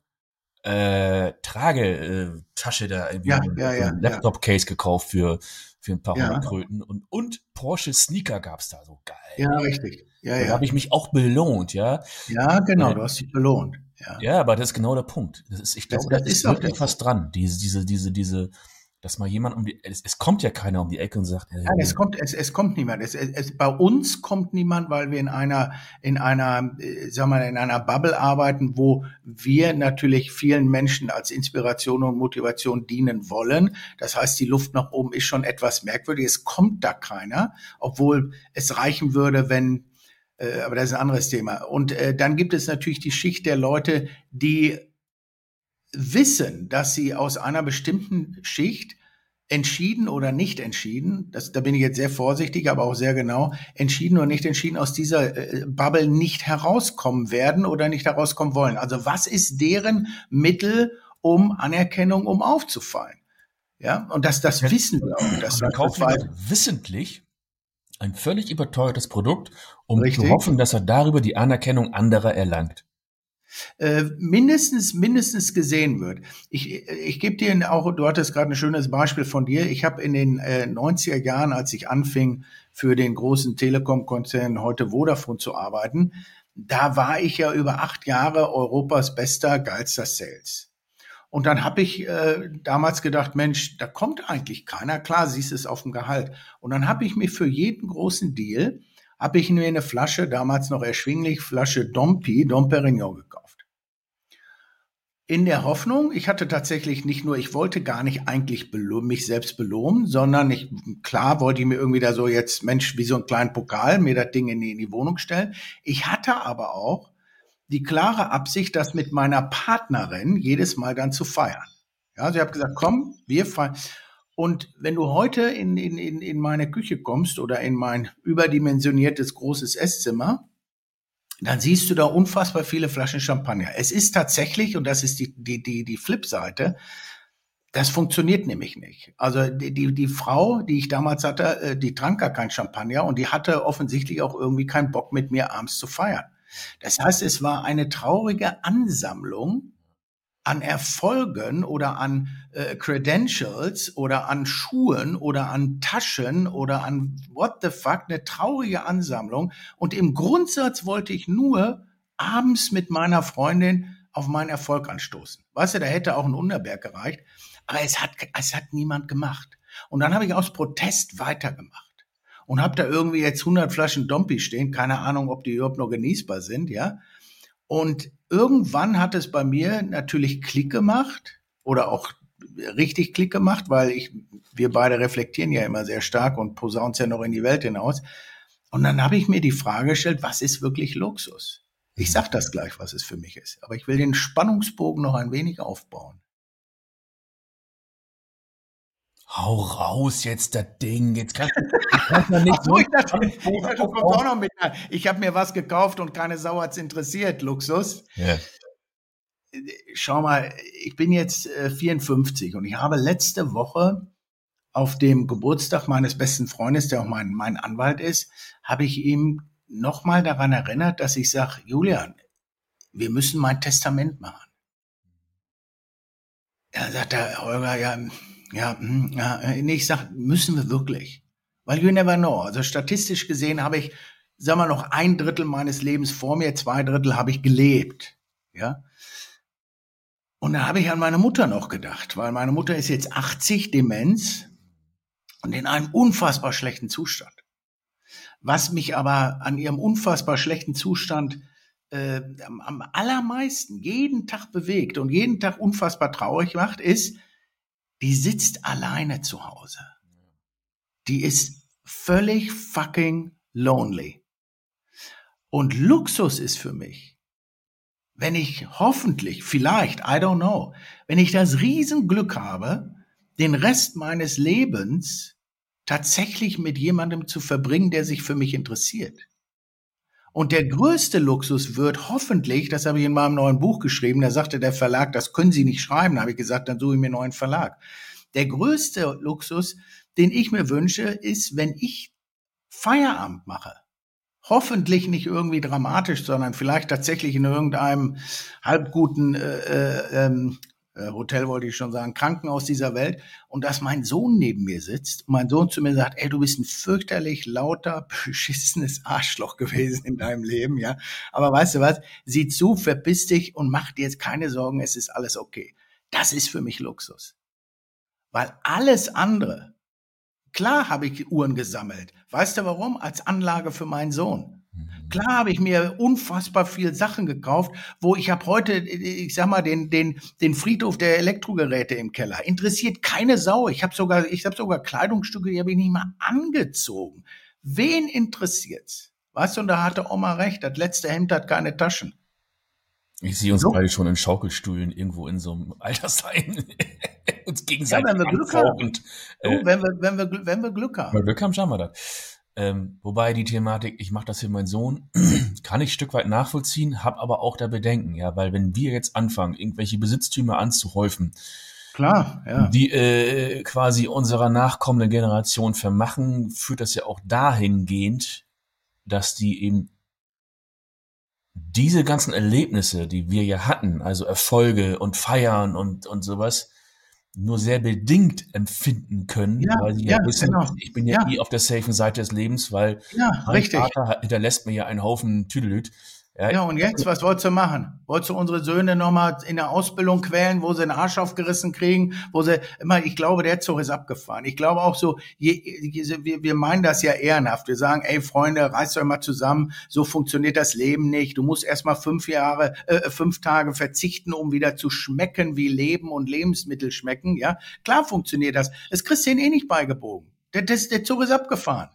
äh, Tragetasche da irgendwie ja, ja, ja, Laptop-Case gekauft für, für ein paar ja. Kröten und, und Porsche Sneaker gab's da so geil. Ja, richtig. Ja, ja. Da habe ich mich auch belohnt, ja. Ja, genau, du hast dich belohnt. Ja. ja, aber das ist genau der Punkt. Das ist, ich glaube, das, das, ist, wirklich was dran. Diese, diese, diese, diese, dass mal jemand um die, es, es, kommt ja keiner um die Ecke und sagt, äh, Nein, es kommt, es, es kommt niemand. Es, es, bei uns kommt niemand, weil wir in einer, in einer, äh, sag mal, in einer Bubble arbeiten, wo wir natürlich vielen Menschen als Inspiration und Motivation dienen wollen. Das heißt, die Luft nach oben ist schon etwas merkwürdig. Es kommt da keiner, obwohl es reichen würde, wenn äh, aber das ist ein anderes Thema. Und äh, dann gibt es natürlich die Schicht der Leute, die wissen, dass sie aus einer bestimmten Schicht entschieden oder nicht entschieden, das, da bin ich jetzt sehr vorsichtig, aber auch sehr genau, entschieden oder nicht entschieden aus dieser äh, Bubble nicht herauskommen werden oder nicht herauskommen wollen. Also was ist deren Mittel, um Anerkennung, um aufzufallen? Ja, und das, das wissen wir auch. Das, das kaufen wissentlich ein völlig überteuertes Produkt, um Richtig. zu hoffen, dass er darüber die Anerkennung anderer erlangt äh, mindestens mindestens gesehen wird. Ich, ich gebe dir auch, du hattest gerade ein schönes Beispiel von dir. Ich habe in den äh, 90er Jahren, als ich anfing, für den großen Telekom-Konzern heute Vodafone zu arbeiten, da war ich ja über acht Jahre Europas bester, geilster Sales. Und dann habe ich äh, damals gedacht, Mensch, da kommt eigentlich keiner. Klar, siehst es auf dem Gehalt. Und dann habe ich mir für jeden großen Deal habe ich mir eine Flasche, damals noch erschwinglich, Flasche Dompi, Dom Perignon gekauft. In der Hoffnung, ich hatte tatsächlich nicht nur, ich wollte gar nicht eigentlich mich selbst belohnen, sondern ich, klar wollte ich mir irgendwie da so jetzt, Mensch, wie so einen kleinen Pokal, mir das Ding in die, in die Wohnung stellen. Ich hatte aber auch die klare Absicht, das mit meiner Partnerin jedes Mal dann zu feiern. Ja, ich habe gesagt, komm, wir feiern. Und wenn du heute in, in, in, in meine Küche kommst oder in mein überdimensioniertes großes Esszimmer, dann siehst du da unfassbar viele Flaschen Champagner. Es ist tatsächlich, und das ist die, die, die, die Flipseite, das funktioniert nämlich nicht. Also die, die, die Frau, die ich damals hatte, äh, die trank gar kein Champagner und die hatte offensichtlich auch irgendwie keinen Bock mit mir abends zu feiern. Das heißt, es war eine traurige Ansammlung an Erfolgen oder an äh, Credentials oder an Schuhen oder an Taschen oder an what the fuck, eine traurige Ansammlung. Und im Grundsatz wollte ich nur abends mit meiner Freundin auf meinen Erfolg anstoßen. Weißt du, da hätte auch ein Unterberg gereicht. Aber es hat, es hat niemand gemacht. Und dann habe ich aus Protest weitergemacht und habe da irgendwie jetzt 100 Flaschen Dompi stehen, keine Ahnung, ob die überhaupt noch genießbar sind, ja. Und irgendwann hat es bei mir natürlich Klick gemacht oder auch richtig Klick gemacht, weil ich, wir beide reflektieren ja immer sehr stark und posaunen es ja noch in die Welt hinaus. Und dann habe ich mir die Frage gestellt, was ist wirklich Luxus? Ich sag das gleich, was es für mich ist. Aber ich will den Spannungsbogen noch ein wenig aufbauen. Hau raus jetzt das Ding. Jetzt kannst du, kannst du nicht so. ich dachte, ich, dachte, auch noch mit, ich habe mir was gekauft und keine Sau hat's interessiert, Luxus. Ja. Schau mal, ich bin jetzt 54 äh, und ich habe letzte Woche auf dem Geburtstag meines besten Freundes, der auch mein, mein Anwalt ist, habe ich ihm nochmal daran erinnert, dass ich sage, Julian, wir müssen mein Testament machen. Er sagt der Holger, ja, ja, hm, ja, äh, nee, ich sag, müssen wir wirklich. Weil you never know. Also statistisch gesehen habe ich, sag mal, noch ein Drittel meines Lebens vor mir, zwei Drittel habe ich gelebt. Ja. Und da habe ich an meine Mutter noch gedacht, weil meine Mutter ist jetzt 80, Demenz und in einem unfassbar schlechten Zustand. Was mich aber an ihrem unfassbar schlechten Zustand äh, am, am allermeisten jeden Tag bewegt und jeden Tag unfassbar traurig macht, ist, die sitzt alleine zu Hause. Die ist völlig fucking lonely. Und Luxus ist für mich, wenn ich hoffentlich, vielleicht, I don't know, wenn ich das Riesenglück habe, den Rest meines Lebens tatsächlich mit jemandem zu verbringen, der sich für mich interessiert. Und der größte Luxus wird hoffentlich, das habe ich in meinem neuen Buch geschrieben, da sagte der Verlag, das können Sie nicht schreiben. Da habe ich gesagt, dann suche ich mir einen neuen Verlag. Der größte Luxus, den ich mir wünsche, ist, wenn ich Feierabend mache. Hoffentlich nicht irgendwie dramatisch, sondern vielleicht tatsächlich in irgendeinem halbguten äh, äh, ähm, äh, Hotel wollte ich schon sagen, Krankenhaus dieser Welt und dass mein Sohn neben mir sitzt und mein Sohn zu mir sagt, ey, du bist ein fürchterlich lauter, beschissenes Arschloch gewesen in deinem Leben, ja. Aber weißt du was? Sieh zu, verpiss dich und mach dir jetzt keine Sorgen, es ist alles okay. Das ist für mich Luxus. Weil alles andere, klar habe ich Uhren gesammelt. Weißt du warum? Als Anlage für meinen Sohn. Klar habe ich mir unfassbar viel Sachen gekauft, wo ich habe heute, ich sag mal, den, den, den Friedhof der Elektrogeräte im Keller. Interessiert keine Sau. Ich habe sogar, ich habe sogar Kleidungsstücke, die habe ich nicht mal angezogen. Wen interessiert's? Weißt du, und da hatte Oma recht, das letzte Hemd hat keine Taschen. Ich sehe uns so. beide schon in Schaukelstühlen irgendwo in so einem Altersheim uns gegenseitig ja, wenn wir Glück haben. Äh, oh, wenn, wir, wenn, wir, wenn wir Glück haben. Wenn wir Glück haben, schauen wir das. Ähm, wobei die Thematik, ich mache das für meinen Sohn, kann ich ein Stück weit nachvollziehen, habe aber auch da Bedenken, ja, weil wenn wir jetzt anfangen, irgendwelche Besitztümer anzuhäufen, Klar, ja. die äh, quasi unserer nachkommenden Generation vermachen, führt das ja auch dahingehend, dass die eben diese ganzen Erlebnisse, die wir ja hatten, also Erfolge und Feiern und, und sowas, nur sehr bedingt empfinden können, ja, weil sie ja, ja wissen, genau. ich bin ja, ja, eh auf der safen Seite des Lebens, weil mein richtig. Vater hinterlässt mir ja einen Haufen Tüdelüt. Ja, ja, und jetzt, was wolltest du machen? Wolltest du unsere Söhne nochmal in der Ausbildung quälen, wo sie den Arsch aufgerissen kriegen, wo sie, immer, ich glaube, der Zug ist abgefahren. Ich glaube auch so, je, je, wir, wir meinen das ja ehrenhaft. Wir sagen, ey Freunde, reißt euch mal zusammen, so funktioniert das Leben nicht. Du musst erstmal fünf Jahre, äh, fünf Tage verzichten, um wieder zu schmecken, wie Leben und Lebensmittel schmecken, ja. Klar funktioniert das. Das kriegst du eh nicht beigebogen. Der, der, der Zug ist abgefahren.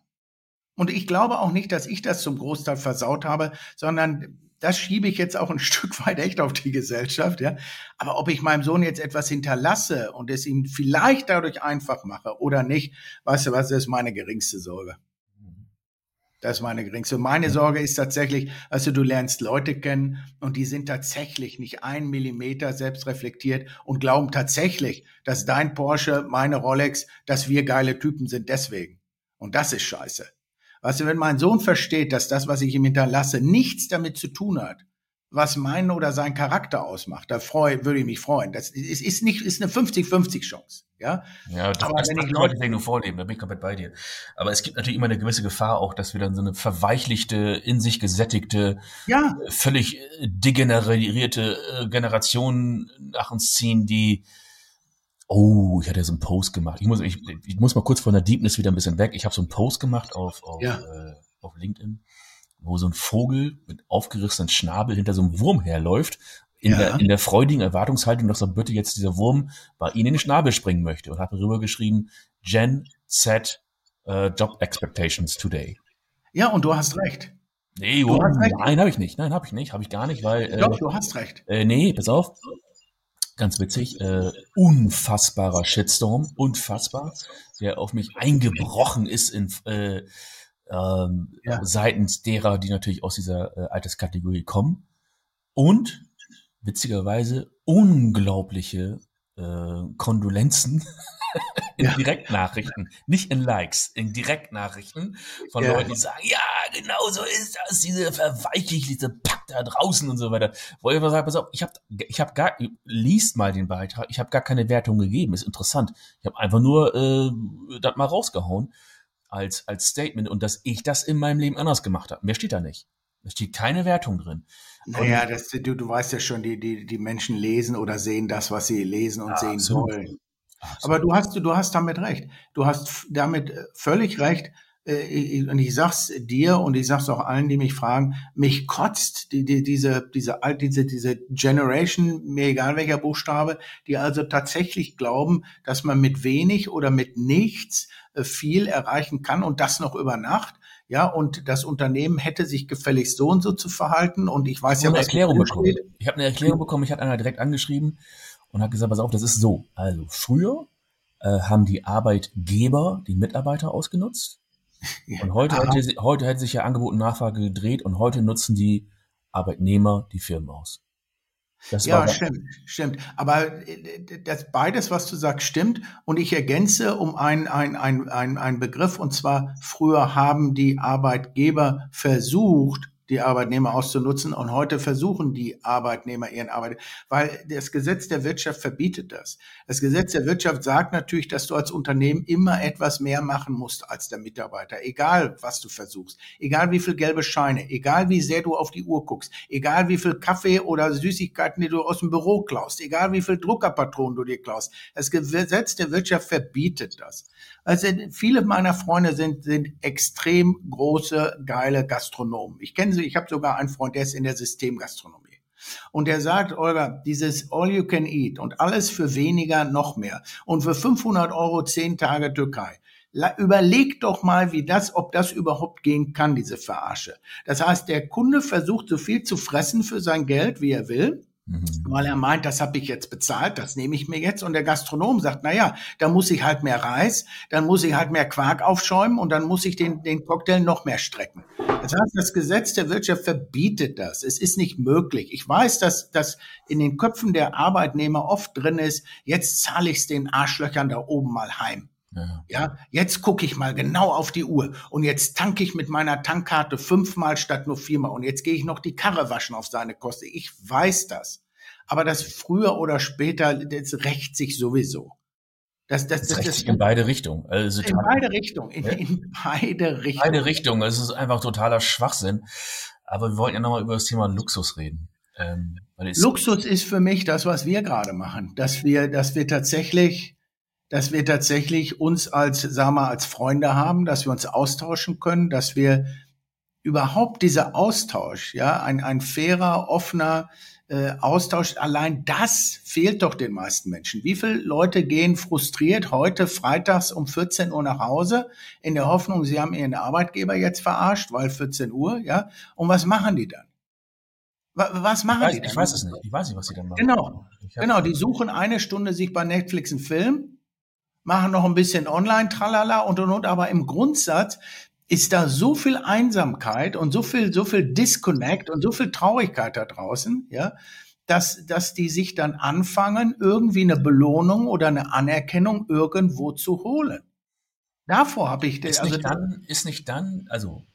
Und ich glaube auch nicht, dass ich das zum Großteil versaut habe, sondern das schiebe ich jetzt auch ein Stück weit echt auf die Gesellschaft, ja. Aber ob ich meinem Sohn jetzt etwas hinterlasse und es ihm vielleicht dadurch einfach mache oder nicht, weißt du was, das ist meine geringste Sorge. Das ist meine geringste. Meine Sorge ist tatsächlich, also du lernst Leute kennen und die sind tatsächlich nicht ein Millimeter selbst reflektiert und glauben tatsächlich, dass dein Porsche, meine Rolex, dass wir geile Typen sind deswegen. Und das ist scheiße. Weißt du, wenn mein Sohn versteht, dass das, was ich ihm hinterlasse, nichts damit zu tun hat, was meinen oder sein Charakter ausmacht. Da freu, würde ich mich freuen. Das ist, ist nicht, ist eine 50-50 Chance. Ja, ja das, aber das wenn ich Leute nur vorleben, da bin ich komplett bei dir. Aber es gibt natürlich immer eine gewisse Gefahr auch, dass wir dann so eine verweichlichte, in sich gesättigte, ja. völlig degenerierte äh, Generation nach uns ziehen, die Oh, ich hatte so einen Post gemacht. Ich muss, ich, ich muss mal kurz von der Deepness wieder ein bisschen weg. Ich habe so einen Post gemacht auf, auf, ja. äh, auf LinkedIn wo so ein Vogel mit aufgerissenen Schnabel hinter so einem Wurm herläuft, in, ja. der, in der freudigen Erwartungshaltung, dass er bitte jetzt dieser Wurm bei ihnen in den Schnabel springen möchte und habe darüber geschrieben, Gen Z uh, Job Expectations Today. Ja, und du hast recht. Nee, oh, recht. nein, habe ich nicht. Nein, habe ich nicht. Habe ich gar nicht, weil. Doch, äh, du hast recht. Äh, nee, pass auf. Ganz witzig. Äh, unfassbarer Shitstorm. Unfassbar. Der auf mich eingebrochen ist in, äh, ähm, ja. seitens derer, die natürlich aus dieser äh, Alterskategorie kommen. Und witzigerweise unglaubliche äh, Kondolenzen in ja. Direktnachrichten, nicht in Likes, in Direktnachrichten von ja. Leuten, die sagen, ja, genau so ist das, diese verweichlichte da draußen und so weiter. Wo ich aber sage, pass auf, ich habe ich hab gar, liest mal den Beitrag, ich habe gar keine Wertung gegeben, ist interessant. Ich habe einfach nur äh, das mal rausgehauen als, als Statement und dass ich das in meinem Leben anders gemacht habe. Mehr steht da nicht. Da steht keine Wertung drin. Naja, das, du, du weißt ja schon, die, die, die Menschen lesen oder sehen das, was sie lesen und ja, sehen absolut. wollen. Absolut. Aber du hast, du hast damit recht. Du hast damit äh, völlig recht. Äh, und ich sag's dir und ich sag's auch allen, die mich fragen, mich kotzt die, die, diese, diese, diese, diese Generation, mir egal welcher Buchstabe, die also tatsächlich glauben, dass man mit wenig oder mit nichts äh, viel erreichen kann und das noch über Nacht. Ja, und das Unternehmen hätte sich gefälligst so und so zu verhalten. Und ich weiß ich ja, eine Erklärung bekommen. Ich habe eine Erklärung bekommen. Ich hatte einer direkt angeschrieben und hat gesagt, pass auf, das ist so. Also früher äh, haben die Arbeitgeber die Mitarbeiter ausgenutzt. Und heute hätte, heute hätte sich ja Angebot und Nachfrage gedreht und heute nutzen die Arbeitnehmer die Firmen aus. Das ja, stimmt, stimmt. Aber äh, das beides, was du sagst, stimmt. Und ich ergänze um einen ein, ein, ein, ein Begriff, und zwar früher haben die Arbeitgeber versucht, die Arbeitnehmer auszunutzen. Und heute versuchen die Arbeitnehmer ihren Arbeit, weil das Gesetz der Wirtschaft verbietet das. Das Gesetz der Wirtschaft sagt natürlich, dass du als Unternehmen immer etwas mehr machen musst als der Mitarbeiter, egal was du versuchst, egal wie viel gelbe Scheine, egal wie sehr du auf die Uhr guckst, egal wie viel Kaffee oder Süßigkeiten, die du aus dem Büro klaust, egal wie viel Druckerpatronen du dir klaust. Das Gesetz der Wirtschaft verbietet das. Also viele meiner Freunde sind, sind extrem große, geile Gastronomen. Ich kenne sie, ich habe sogar einen Freund, der ist in der Systemgastronomie. Und der sagt, Olga, dieses All You Can Eat und alles für weniger noch mehr und für 500 Euro 10 Tage Türkei. Überleg doch mal, wie das, ob das überhaupt gehen kann, diese Verarsche. Das heißt, der Kunde versucht so viel zu fressen für sein Geld, wie er will. Mhm. Weil er meint, das habe ich jetzt bezahlt, das nehme ich mir jetzt. Und der Gastronom sagt, na ja, da muss ich halt mehr Reis, dann muss ich halt mehr Quark aufschäumen und dann muss ich den, den Cocktail noch mehr strecken. Das heißt, das Gesetz der Wirtschaft verbietet das. Es ist nicht möglich. Ich weiß, dass das in den Köpfen der Arbeitnehmer oft drin ist, jetzt zahle ich es den Arschlöchern da oben mal heim. Ja. ja, jetzt gucke ich mal genau auf die Uhr und jetzt tanke ich mit meiner Tankkarte fünfmal statt nur viermal und jetzt gehe ich noch die Karre waschen auf seine Kosten. Ich weiß das. Aber das früher oder später, das rächt sich sowieso. Das, das, das, das, das in beide Richtungen. Also in beide Richtungen. In, in, beide Richtungen. Beide Richtungen. Es ist einfach totaler Schwachsinn. Aber wir wollten ja nochmal über das Thema Luxus reden. Ähm, Luxus ist für mich das, was wir gerade machen. Dass wir, dass wir tatsächlich dass wir tatsächlich uns als, sagen wir, als Freunde haben, dass wir uns austauschen können, dass wir überhaupt dieser Austausch, ja, ein, ein fairer, offener äh, Austausch, allein das fehlt doch den meisten Menschen. Wie viele Leute gehen frustriert heute freitags um 14 Uhr nach Hause in der Hoffnung, sie haben ihren Arbeitgeber jetzt verarscht, weil 14 Uhr, ja, und was machen die dann? Was machen ich weiß, die dann? Ich weiß es nicht. Ich weiß nicht, was sie dann machen. Genau. Genau, die suchen eine Stunde sich bei Netflix einen Film, machen noch ein bisschen online, tralala und und und, aber im Grundsatz ist da so viel Einsamkeit und so viel, so viel Disconnect und so viel Traurigkeit da draußen, ja, dass, dass die sich dann anfangen, irgendwie eine Belohnung oder eine Anerkennung irgendwo zu holen. Davor habe ich, ist also nicht dann, ist nicht dann, also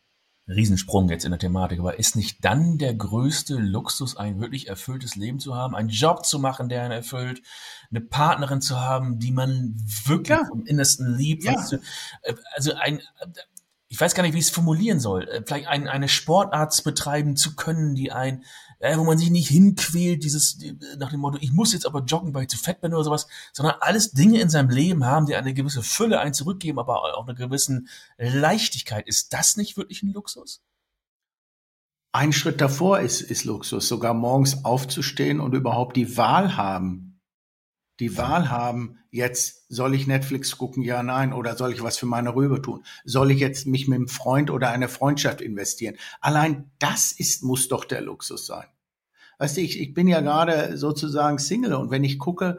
Riesensprung jetzt in der Thematik, aber ist nicht dann der größte Luxus, ein wirklich erfülltes Leben zu haben, einen Job zu machen, der einen erfüllt, eine Partnerin zu haben, die man wirklich ja. vom Innersten liebt? Ja. Du, äh, also ein, ich weiß gar nicht, wie ich es formulieren soll, äh, vielleicht ein, eine Sportart betreiben zu können, die ein, äh, wo man sich nicht hinquält, dieses nach dem Motto, ich muss jetzt aber joggen, weil ich zu fett bin oder sowas, sondern alles Dinge in seinem Leben haben, die eine gewisse Fülle ein zurückgeben, aber auch eine gewisse Leichtigkeit. Ist das nicht wirklich ein Luxus? Ein Schritt davor ist, ist Luxus, sogar morgens aufzustehen und überhaupt die Wahl haben, die Wahl haben, jetzt soll ich Netflix gucken, ja, nein, oder soll ich was für meine Rübe tun? Soll ich jetzt mich mit einem Freund oder eine Freundschaft investieren? Allein das ist, muss doch der Luxus sein. Weißt du, ich, ich bin ja gerade sozusagen Single und wenn ich gucke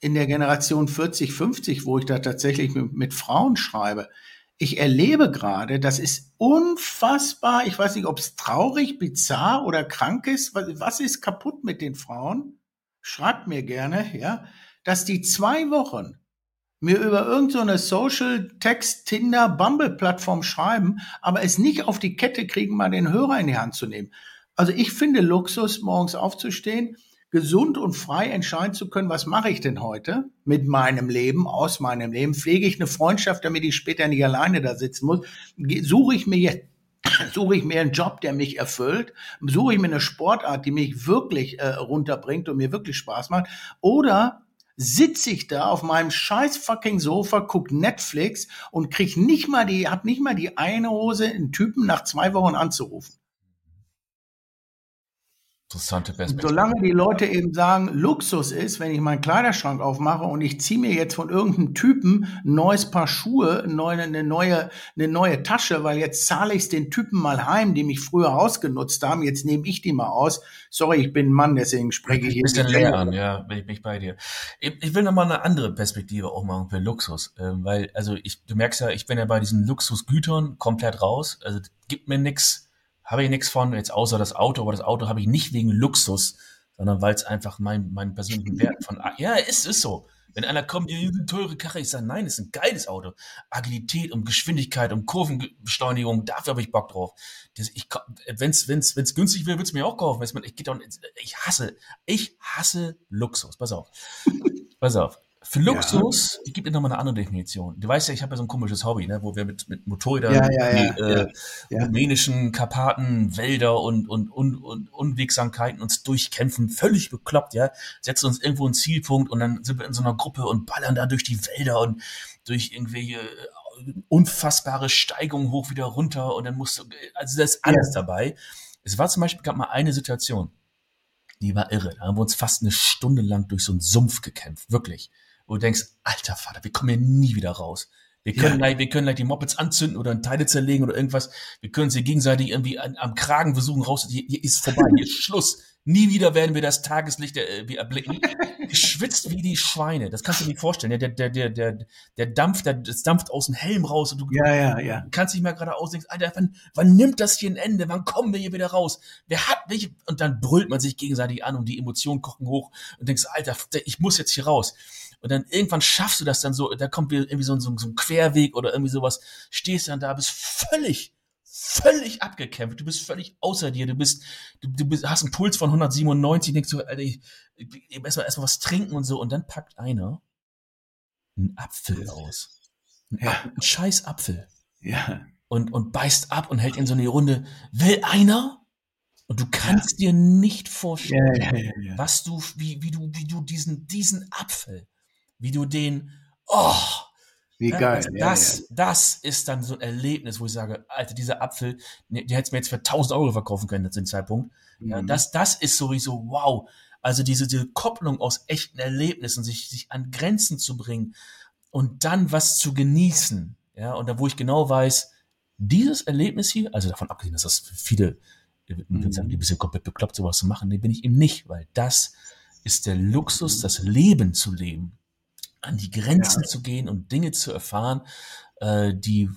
in der Generation 40, 50, wo ich da tatsächlich mit, mit Frauen schreibe, ich erlebe gerade, das ist unfassbar, ich weiß nicht, ob es traurig, bizarr oder krank ist, was, was ist kaputt mit den Frauen? Schreibt mir gerne, ja, dass die zwei Wochen mir über irgendeine so Social Text Tinder Bumble Plattform schreiben, aber es nicht auf die Kette kriegen, mal den Hörer in die Hand zu nehmen. Also ich finde Luxus, morgens aufzustehen, gesund und frei entscheiden zu können, was mache ich denn heute mit meinem Leben, aus meinem Leben? Pflege ich eine Freundschaft, damit ich später nicht alleine da sitzen muss? Suche ich mir jetzt Suche ich mir einen Job, der mich erfüllt? Suche ich mir eine Sportart, die mich wirklich äh, runterbringt und mir wirklich Spaß macht? Oder sitze ich da auf meinem scheiß fucking Sofa, guck Netflix und krieg nicht mal die, hab nicht mal die eine Hose, einen Typen nach zwei Wochen anzurufen? Interessante Perspektive. Solange die Leute eben sagen, Luxus ist, wenn ich meinen Kleiderschrank aufmache und ich ziehe mir jetzt von irgendeinem Typen ein neues Paar Schuhe, eine neue, eine neue, eine neue Tasche, weil jetzt zahle ich es den Typen mal heim, die mich früher ausgenutzt haben, jetzt nehme ich die mal aus. Sorry, ich bin ein Mann, deswegen spreche ich. Ein bisschen leer an, ja, bin ich, bin ich bei dir. Ich will nochmal eine andere Perspektive auch machen für Luxus, ähm, weil, also ich, du merkst ja, ich bin ja bei diesen Luxusgütern komplett raus, also gibt mir nichts habe ich nichts von, jetzt außer das Auto, aber das Auto habe ich nicht wegen Luxus, sondern weil es einfach mein, mein persönlichen Wert von, ja, ist, ist so. Wenn einer kommt, ihr eine teure Karre, ich sage, nein, das ist ein geiles Auto. Agilität und Geschwindigkeit und Kurvenbeschleunigung, dafür habe ich Bock drauf. Wenn es wenn's, wenn's günstig wäre, würde es mir auch kaufen. Ich, ich hasse, ich hasse Luxus. Pass auf. Pass auf. Für Luxus, ja. ich gebe dir nochmal eine andere Definition. Du weißt ja, ich habe ja so ein komisches Hobby, ne, wo wir mit, mit Motorrädern ja, ja, die äh, rumänischen Karpaten, Wälder und, und, und, und Unwegsamkeiten uns durchkämpfen, völlig bekloppt, ja. Setzen uns irgendwo einen Zielpunkt und dann sind wir in so einer Gruppe und ballern da durch die Wälder und durch irgendwelche äh, unfassbare Steigungen hoch wieder runter und dann musst du, also da ist alles dabei. Es war zum Beispiel, gab mal eine Situation, die war irre. Da haben wir uns fast eine Stunde lang durch so einen Sumpf gekämpft, wirklich wo du denkst, alter Vater, wir kommen hier nie wieder raus. Wir können, ja. gleich, wir können gleich die Mopeds anzünden oder in Teile zerlegen oder irgendwas. Wir können sie gegenseitig irgendwie an, am Kragen versuchen raus. Hier, hier ist vorbei, hier ist Schluss. Nie wieder werden wir das Tageslicht äh, erblicken. Geschwitzt wie die Schweine. Das kannst du dir nicht vorstellen. Der, der, der, der, der Dampf, der, das dampft aus dem Helm raus und du ja, ja, ja. kannst dich mal gerade ausdenken, Alter, wann, wann nimmt das hier ein Ende? Wann kommen wir hier wieder raus? Wer hat mich? Und dann brüllt man sich gegenseitig an und die Emotionen kochen hoch und denkst, Alter, ich muss jetzt hier raus. Und dann irgendwann schaffst du das dann so, da kommt irgendwie so, so, so ein Querweg oder irgendwie sowas, stehst dann da, bist völlig, völlig abgekämpft, du bist völlig außer dir, du bist, du, du bist, hast einen Puls von 197, denkst du, Alter, ich, ich erstmal erstmal was trinken und so, und dann packt einer einen Apfel aus. Ein, ja. einen scheiß Apfel. Ja. Und, und beißt ab und hält in so eine Runde. Will einer? Und du kannst ja. dir nicht vorstellen, ja, ja, was du, wie, wie du, wie du diesen, diesen Apfel wie du den, oh, wie geil. Also das, ja, ja. das ist dann so ein Erlebnis, wo ich sage, Alter, dieser Apfel, der hätte mir jetzt für 1000 Euro verkaufen können zu dem Zeitpunkt. Mhm. Ja, das, das ist sowieso wow. Also diese, diese Kopplung aus echten Erlebnissen, sich, sich an Grenzen zu bringen und dann was zu genießen. Ja, und da, wo ich genau weiß, dieses Erlebnis hier, also davon abgesehen, dass das für viele, mhm. sagen, die ein bisschen komplett bekloppt, sowas zu machen, nee, bin ich eben nicht, weil das ist der Luxus, das Leben zu leben an die Grenzen ja. zu gehen und Dinge zu erfahren, äh, die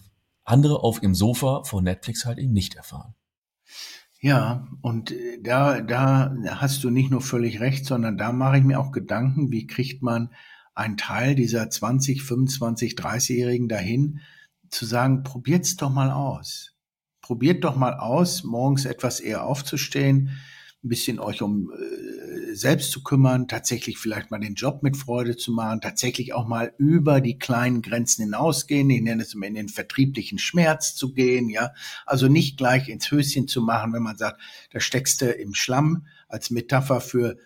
andere auf ihrem Sofa vor Netflix halt eben nicht erfahren. Ja, und äh, da, da hast du nicht nur völlig recht, sondern da mache ich mir auch Gedanken, wie kriegt man einen Teil dieser 20, 25, 30-Jährigen dahin, zu sagen, probiert's doch mal aus. probiert doch mal aus, morgens etwas eher aufzustehen, ein bisschen euch um äh, selbst zu kümmern, tatsächlich vielleicht mal den Job mit Freude zu machen, tatsächlich auch mal über die kleinen Grenzen hinausgehen, ich nenne es immer in den vertrieblichen Schmerz zu gehen, ja, also nicht gleich ins Höschen zu machen, wenn man sagt, da steckst du im Schlamm als Metapher für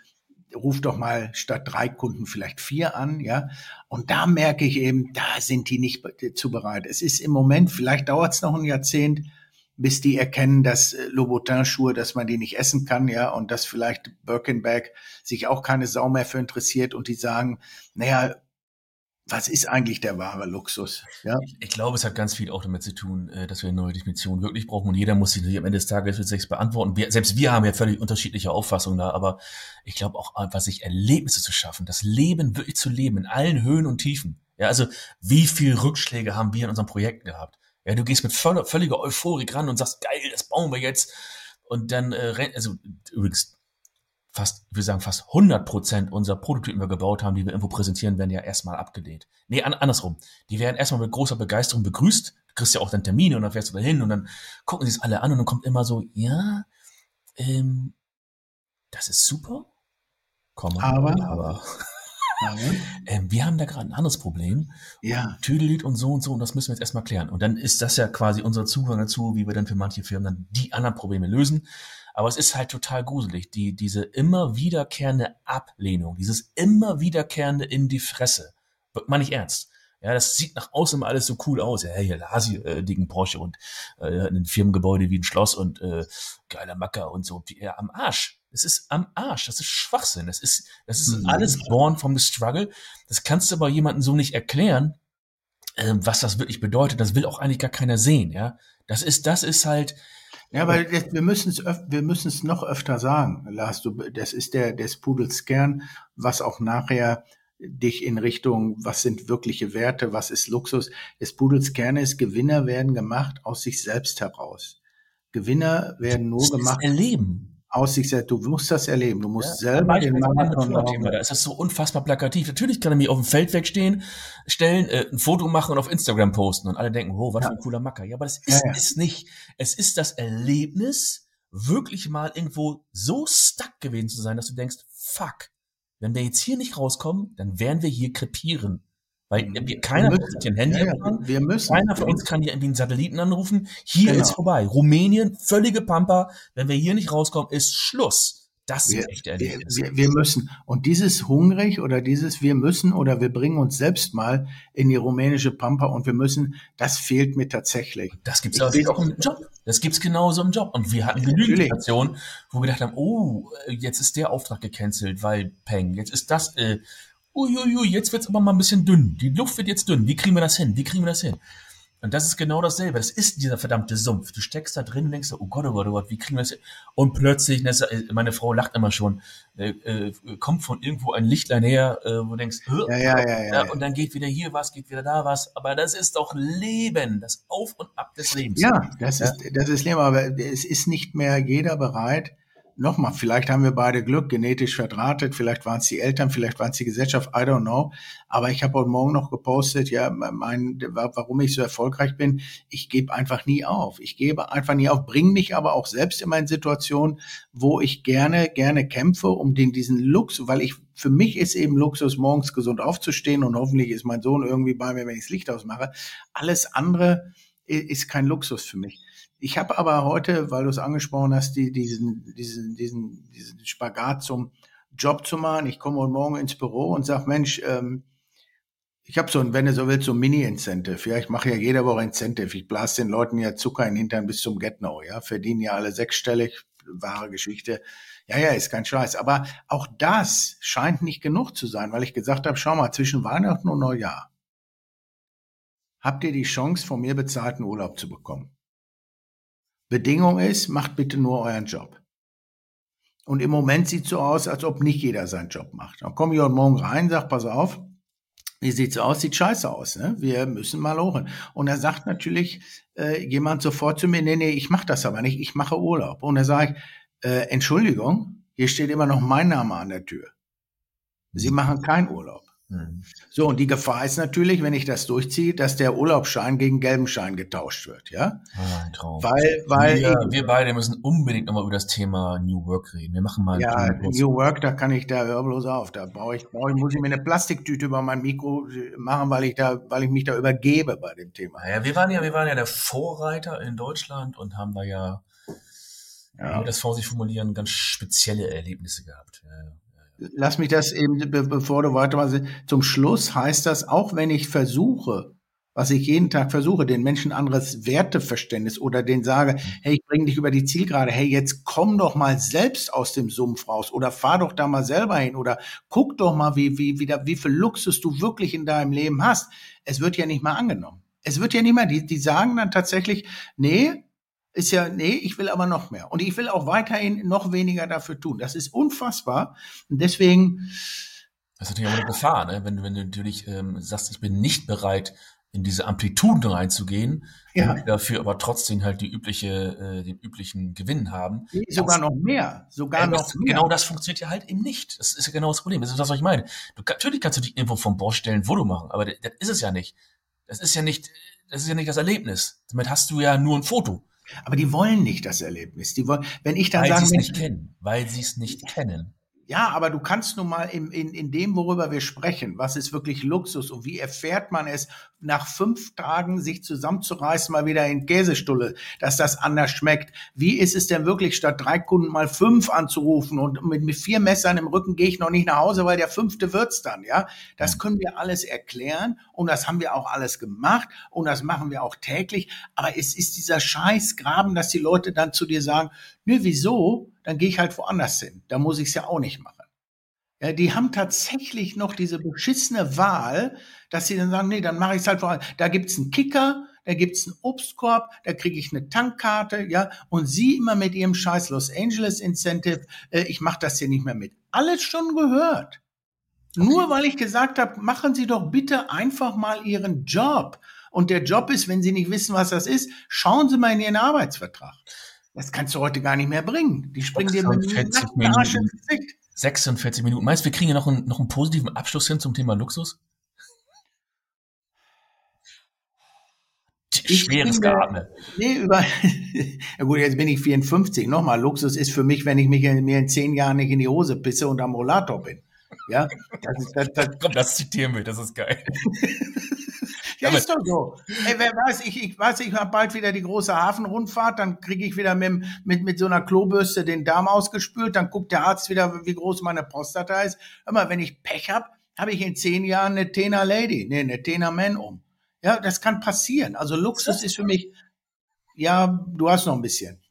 ruf doch mal statt drei Kunden vielleicht vier an, ja. Und da merke ich eben, da sind die nicht zu bereit. Es ist im Moment, vielleicht dauert es noch ein Jahrzehnt, bis die erkennen, dass äh, Louboutin-Schuhe, dass man die nicht essen kann, ja, und dass vielleicht Birkenback sich auch keine Sau mehr für interessiert und die sagen, naja, was ist eigentlich der wahre Luxus? Ja? Ich, ich, glaube, es hat ganz viel auch damit zu tun, äh, dass wir eine neue Definition wirklich brauchen und jeder muss sich natürlich am Ende des Tages mit sich beantworten. Wir, selbst wir haben ja völlig unterschiedliche Auffassungen da, aber ich glaube auch einfach, sich Erlebnisse zu schaffen, das Leben wirklich zu leben in allen Höhen und Tiefen. Ja, also wie viel Rückschläge haben wir in unseren Projekten gehabt? Ja, du gehst mit völliger Euphorik ran und sagst, geil, das bauen wir jetzt. Und dann, äh, also übrigens, fast, wir sagen fast 100 Prozent unserer Prototypen, die wir gebaut haben, die wir irgendwo präsentieren, werden ja erstmal abgelehnt. Nee, an, andersrum. Die werden erstmal mit großer Begeisterung begrüßt. Du kriegst ja auch dann Termine und dann fährst du da hin und dann gucken sie es alle an und dann kommt immer so, ja, ähm, das ist super. Komm, aber, aber. Ähm, wir haben da gerade ein anderes Problem. Ja. Tüdelit und so und so und das müssen wir jetzt erstmal klären. Und dann ist das ja quasi unser Zugang dazu, wie wir dann für manche Firmen dann die anderen Probleme lösen. Aber es ist halt total gruselig, die, diese immer wiederkehrende Ablehnung, dieses immer wiederkehrende in die Fresse. Meine ich ernst. Ja, das sieht nach außen immer alles so cool aus. Ja, hier Lasi, äh, dicken Porsche und äh, ein Firmengebäude wie ein Schloss und äh, geiler Macker und so. Ja, am Arsch. Es ist am Arsch. Das ist Schwachsinn. Das ist, das ist mhm. alles born from the struggle. Das kannst du aber jemandem so nicht erklären, äh, was das wirklich bedeutet. Das will auch eigentlich gar keiner sehen, ja. Das ist, das ist halt, ja, weil das, wir müssen es wir müssen es noch öfter sagen, Lars. Du, das ist der des Pudels Kern, was auch nachher dich in Richtung, was sind wirkliche Werte, was ist Luxus. Des Pudels Kern ist, Gewinner werden gemacht aus sich selbst heraus. Gewinner werden nur das gemacht. Erleben aus sich selbst. Du musst das erleben. Du musst ja, selber den Marathon Da ist das so unfassbar plakativ. Natürlich kann er mich auf dem Feld wegstehen, stellen, äh, ein Foto machen und auf Instagram posten und alle denken, oh, was ja. für ein cooler Macker. Ja, aber das ist ja, es nicht. Es ist das Erlebnis, wirklich mal irgendwo so stuck gewesen zu sein, dass du denkst, fuck, wenn wir jetzt hier nicht rauskommen, dann werden wir hier krepieren. Weil mhm. wir, keiner wir müssen, ein Handy ja, ja, wir müssen. Keiner von uns kann hier irgendwie einen Satelliten anrufen. Hier genau. ist vorbei. Rumänien, völlige Pampa. Wenn wir hier nicht rauskommen, ist Schluss. Das wir, ist echt Erlebnis. Wir, wir müssen. Und dieses hungrig oder dieses wir müssen oder wir bringen uns selbst mal in die rumänische Pampa und wir müssen, das fehlt mir tatsächlich. Das gibt's auch im Job. Das gibt's genauso im Job. Und wir hatten genügend Situationen, wo wir gedacht haben, oh, jetzt ist der Auftrag gecancelt, weil Peng, jetzt ist das, äh, uiuiui, jetzt wird's aber mal ein bisschen dünn. Die Luft wird jetzt dünn. Wie kriegen wir das hin? Wie kriegen wir das hin? Und das ist genau dasselbe. Das ist dieser verdammte Sumpf. Du steckst da drin und denkst, oh Gott, oh Gott, oh Gott, wie kriegen wir das hin? Und plötzlich, meine Frau lacht immer schon, äh, äh, kommt von irgendwo ein Lichtlein her, äh, wo du denkst, ja, ja, ja, ja, und dann geht wieder hier was, geht wieder da was. Aber das ist doch Leben, das Auf und Ab des Lebens. Ja, das ist, das ist Leben, aber es ist nicht mehr jeder bereit, nochmal, vielleicht haben wir beide Glück, genetisch verdrahtet, vielleicht waren es die Eltern, vielleicht waren es die Gesellschaft, I don't know. Aber ich habe heute Morgen noch gepostet, ja, mein, warum ich so erfolgreich bin. Ich gebe einfach nie auf. Ich gebe einfach nie auf, bringe mich aber auch selbst immer in Situationen, wo ich gerne, gerne kämpfe, um den, diesen Luxus, weil ich, für mich ist eben Luxus, morgens gesund aufzustehen und hoffentlich ist mein Sohn irgendwie bei mir, wenn ich das Licht ausmache. Alles andere ist kein Luxus für mich. Ich habe aber heute, weil du es angesprochen hast, die, diesen, diesen, diesen, diesen Spagat zum Job zu machen. Ich komme heute Morgen ins Büro und sage, Mensch, ähm, ich habe so ein, wenn du so willst, so ein Mini-Incentive. Ja, ich mache ja jede Woche Incentive. Ich blase den Leuten ja Zucker in den Hintern bis zum Get-No. Ja, verdienen ja alle sechsstellig. Wahre Geschichte. Ja, ja, ist kein Scheiß. Aber auch das scheint nicht genug zu sein, weil ich gesagt habe, schau mal, zwischen Weihnachten und Neujahr habt ihr die Chance, von mir bezahlten Urlaub zu bekommen. Bedingung ist, macht bitte nur euren Job. Und im Moment sieht so aus, als ob nicht jeder seinen Job macht. Dann komme ich heute Morgen rein, sag, pass auf, wie sieht's aus? Sieht scheiße aus. Ne? Wir müssen mal hoch. Und er sagt natürlich äh, jemand sofort zu mir, nee, nee, ich mache das aber nicht, ich mache Urlaub. Und er sagt, äh, Entschuldigung, hier steht immer noch mein Name an der Tür. Sie machen keinen Urlaub. Hm. So, und die Gefahr ist natürlich, wenn ich das durchziehe, dass der Urlaubsschein gegen gelben Schein getauscht wird, ja? Ah. Weil, weil wir, wir beide müssen unbedingt nochmal über das Thema New Work reden. Wir machen mal Ja, New Work, da kann ich, da hör bloß auf. Da brauche ich, brauche ich, muss ich mir eine Plastiktüte über mein Mikro machen, weil ich da, weil ich mich da übergebe bei dem Thema. Ja, wir waren ja, wir waren ja der Vorreiter in Deutschland und haben da ja, ja. wie das vor sich formulieren, ganz spezielle Erlebnisse gehabt. Ja, ja lass mich das eben, bevor du weitermachst, zum Schluss heißt das, auch wenn ich versuche, was ich jeden Tag versuche, den Menschen anderes Werteverständnis oder den sage, hey, ich bringe dich über die Zielgerade, hey, jetzt komm doch mal selbst aus dem Sumpf raus oder fahr doch da mal selber hin oder guck doch mal, wie, wie, wie, wie viel Luxus du wirklich in deinem Leben hast. Es wird ja nicht mal angenommen. Es wird ja nicht mal, die, die sagen dann tatsächlich, nee, ist ja, nee, ich will aber noch mehr. Und ich will auch weiterhin noch weniger dafür tun. Das ist unfassbar. Und deswegen. Das ist natürlich auch eine Gefahr, ne? wenn, wenn du natürlich ähm, sagst, ich bin nicht bereit, in diese Amplituden reinzugehen, ja. dafür aber trotzdem halt die übliche, äh, den üblichen Gewinn haben. Sogar das, noch mehr, sogar äh, noch mehr. Genau das funktioniert ja halt eben nicht. Das ist ja genau das Problem. Das ist das, was ich meine. Du, natürlich kannst du dich irgendwo vom Boss stellen, wo du machen, aber das, das ist es ja nicht. Das ist ja nicht, das ist ja nicht das Erlebnis. Damit hast du ja nur ein Foto. Aber die wollen nicht das Erlebnis. Die wollen, wenn ich dann weil sage, sie es nicht kennen, weil sie es nicht kennen. Ja, aber du kannst nun mal in, in, in dem, worüber wir sprechen, was ist wirklich Luxus und wie erfährt man es, nach fünf Tagen sich zusammenzureißen, mal wieder in Käsestulle, dass das anders schmeckt. Wie ist es denn wirklich, statt drei Kunden mal fünf anzurufen und mit, mit vier Messern im Rücken gehe ich noch nicht nach Hause, weil der fünfte wird's dann, ja? Das können wir alles erklären und das haben wir auch alles gemacht und das machen wir auch täglich. Aber es ist dieser Scheißgraben, dass die Leute dann zu dir sagen, nö, wieso? Dann gehe ich halt woanders hin. Da muss ich es ja auch nicht machen. Ja, die haben tatsächlich noch diese beschissene Wahl, dass sie dann sagen, nee, dann mache ich es halt woanders. Da gibt's einen Kicker, da gibt's einen Obstkorb, da kriege ich eine Tankkarte, ja, und sie immer mit ihrem scheiß Los Angeles Incentive, äh, ich mache das hier nicht mehr mit. Alles schon gehört. Nur weil ich gesagt habe, machen Sie doch bitte einfach mal Ihren Job. Und der Job ist, wenn Sie nicht wissen, was das ist, schauen Sie mal in Ihren Arbeitsvertrag. Das kannst du heute gar nicht mehr bringen. Die springen dir mit dem Arsch ins Gesicht. 46 Minuten. Meinst du, wir kriegen ja noch einen, noch einen positiven Abschluss hin zum Thema Luxus? Schweres Geatme. Nee, über, ja gut, jetzt bin ich 54. Nochmal, Luxus ist für mich, wenn ich mich in, mir in zehn Jahren nicht in die Hose pisse und am Rollator bin. Ja, das, das, das, Komm, das zitieren wir, das ist geil. Ja, ist doch so. Ey, wer weiß, ich, ich weiß, ich habe bald wieder die große Hafenrundfahrt, dann kriege ich wieder mit, mit, mit so einer Klobürste den Darm ausgespült, dann guckt der Arzt wieder, wie groß meine Prostata ist. Mal, wenn ich Pech habe, habe ich in zehn Jahren eine Tena Lady, nee, eine Tena Man um. Ja, das kann passieren. Also Luxus ist für mich, ja, du hast noch ein bisschen.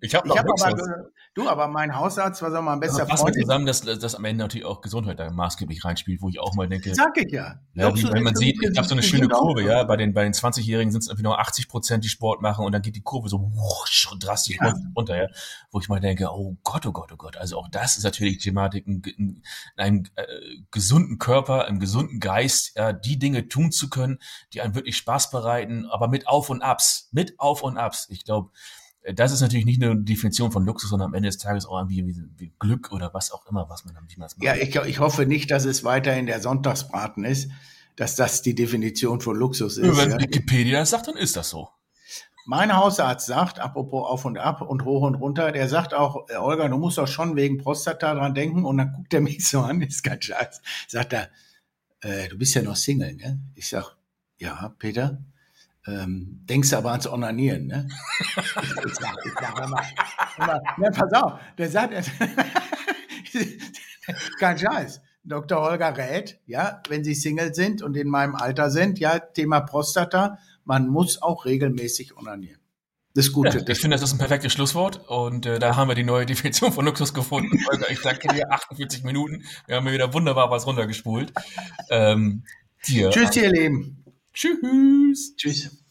Ich habe noch ich hab aber, Du, aber mein Hausarzt war so mal ein besser Freund. Zusammen, dass, dass am Ende natürlich auch Gesundheit da maßgeblich reinspielt, wo ich auch mal denke. Sag ich ja. ja wie, wenn man sieht, ich habe so eine schöne Kurve, ja, bei den, bei den 20-Jährigen sind es irgendwie nur 80 Prozent, die Sport machen und dann geht die Kurve so wusch, drastisch ja. runter, ja, wo ich mal denke, oh Gott, oh Gott, oh Gott. Also auch das ist natürlich Thematik, in, in einem äh, gesunden Körper, einem gesunden Geist, ja, die Dinge tun zu können, die einem wirklich Spaß bereiten, aber mit Auf und Abs, mit Auf und Abs. Ich glaube, das ist natürlich nicht eine Definition von Luxus, sondern am Ende des Tages auch irgendwie wie, Glück oder was auch immer, was man dann nicht mehr macht. Ja, ich, ich hoffe nicht, dass es weiterhin der Sonntagsbraten ist, dass das die Definition von Luxus ist. Wenn ja. Wikipedia das sagt, dann ist das so. Mein Hausarzt sagt, apropos auf und ab und hoch und runter, der sagt auch, äh, Olga, du musst doch schon wegen Prostata dran denken. Und dann guckt er mich so an, ist kein Scheiß. Sagt er, äh, du bist ja noch Single, ne? Ich sag, ja, Peter. Ähm, denkst du aber ans Onanieren, ne? ich, sag, ich sag immer, immer, ja, pass auf, der sagt, kein Scheiß. Dr. Holger rät, ja, wenn Sie Single sind und in meinem Alter sind, ja, Thema Prostata, man muss auch regelmäßig onanieren. Das ist gut. Ja, ich finde, das ist ein perfektes Schlusswort und äh, da haben wir die neue Definition von Luxus gefunden. Holger, ich danke dir, 48 Minuten. Wir haben wieder wunderbar was runtergespult. Ähm, dir. Tschüss, ihr Lieben. Tschüss. Tschüss.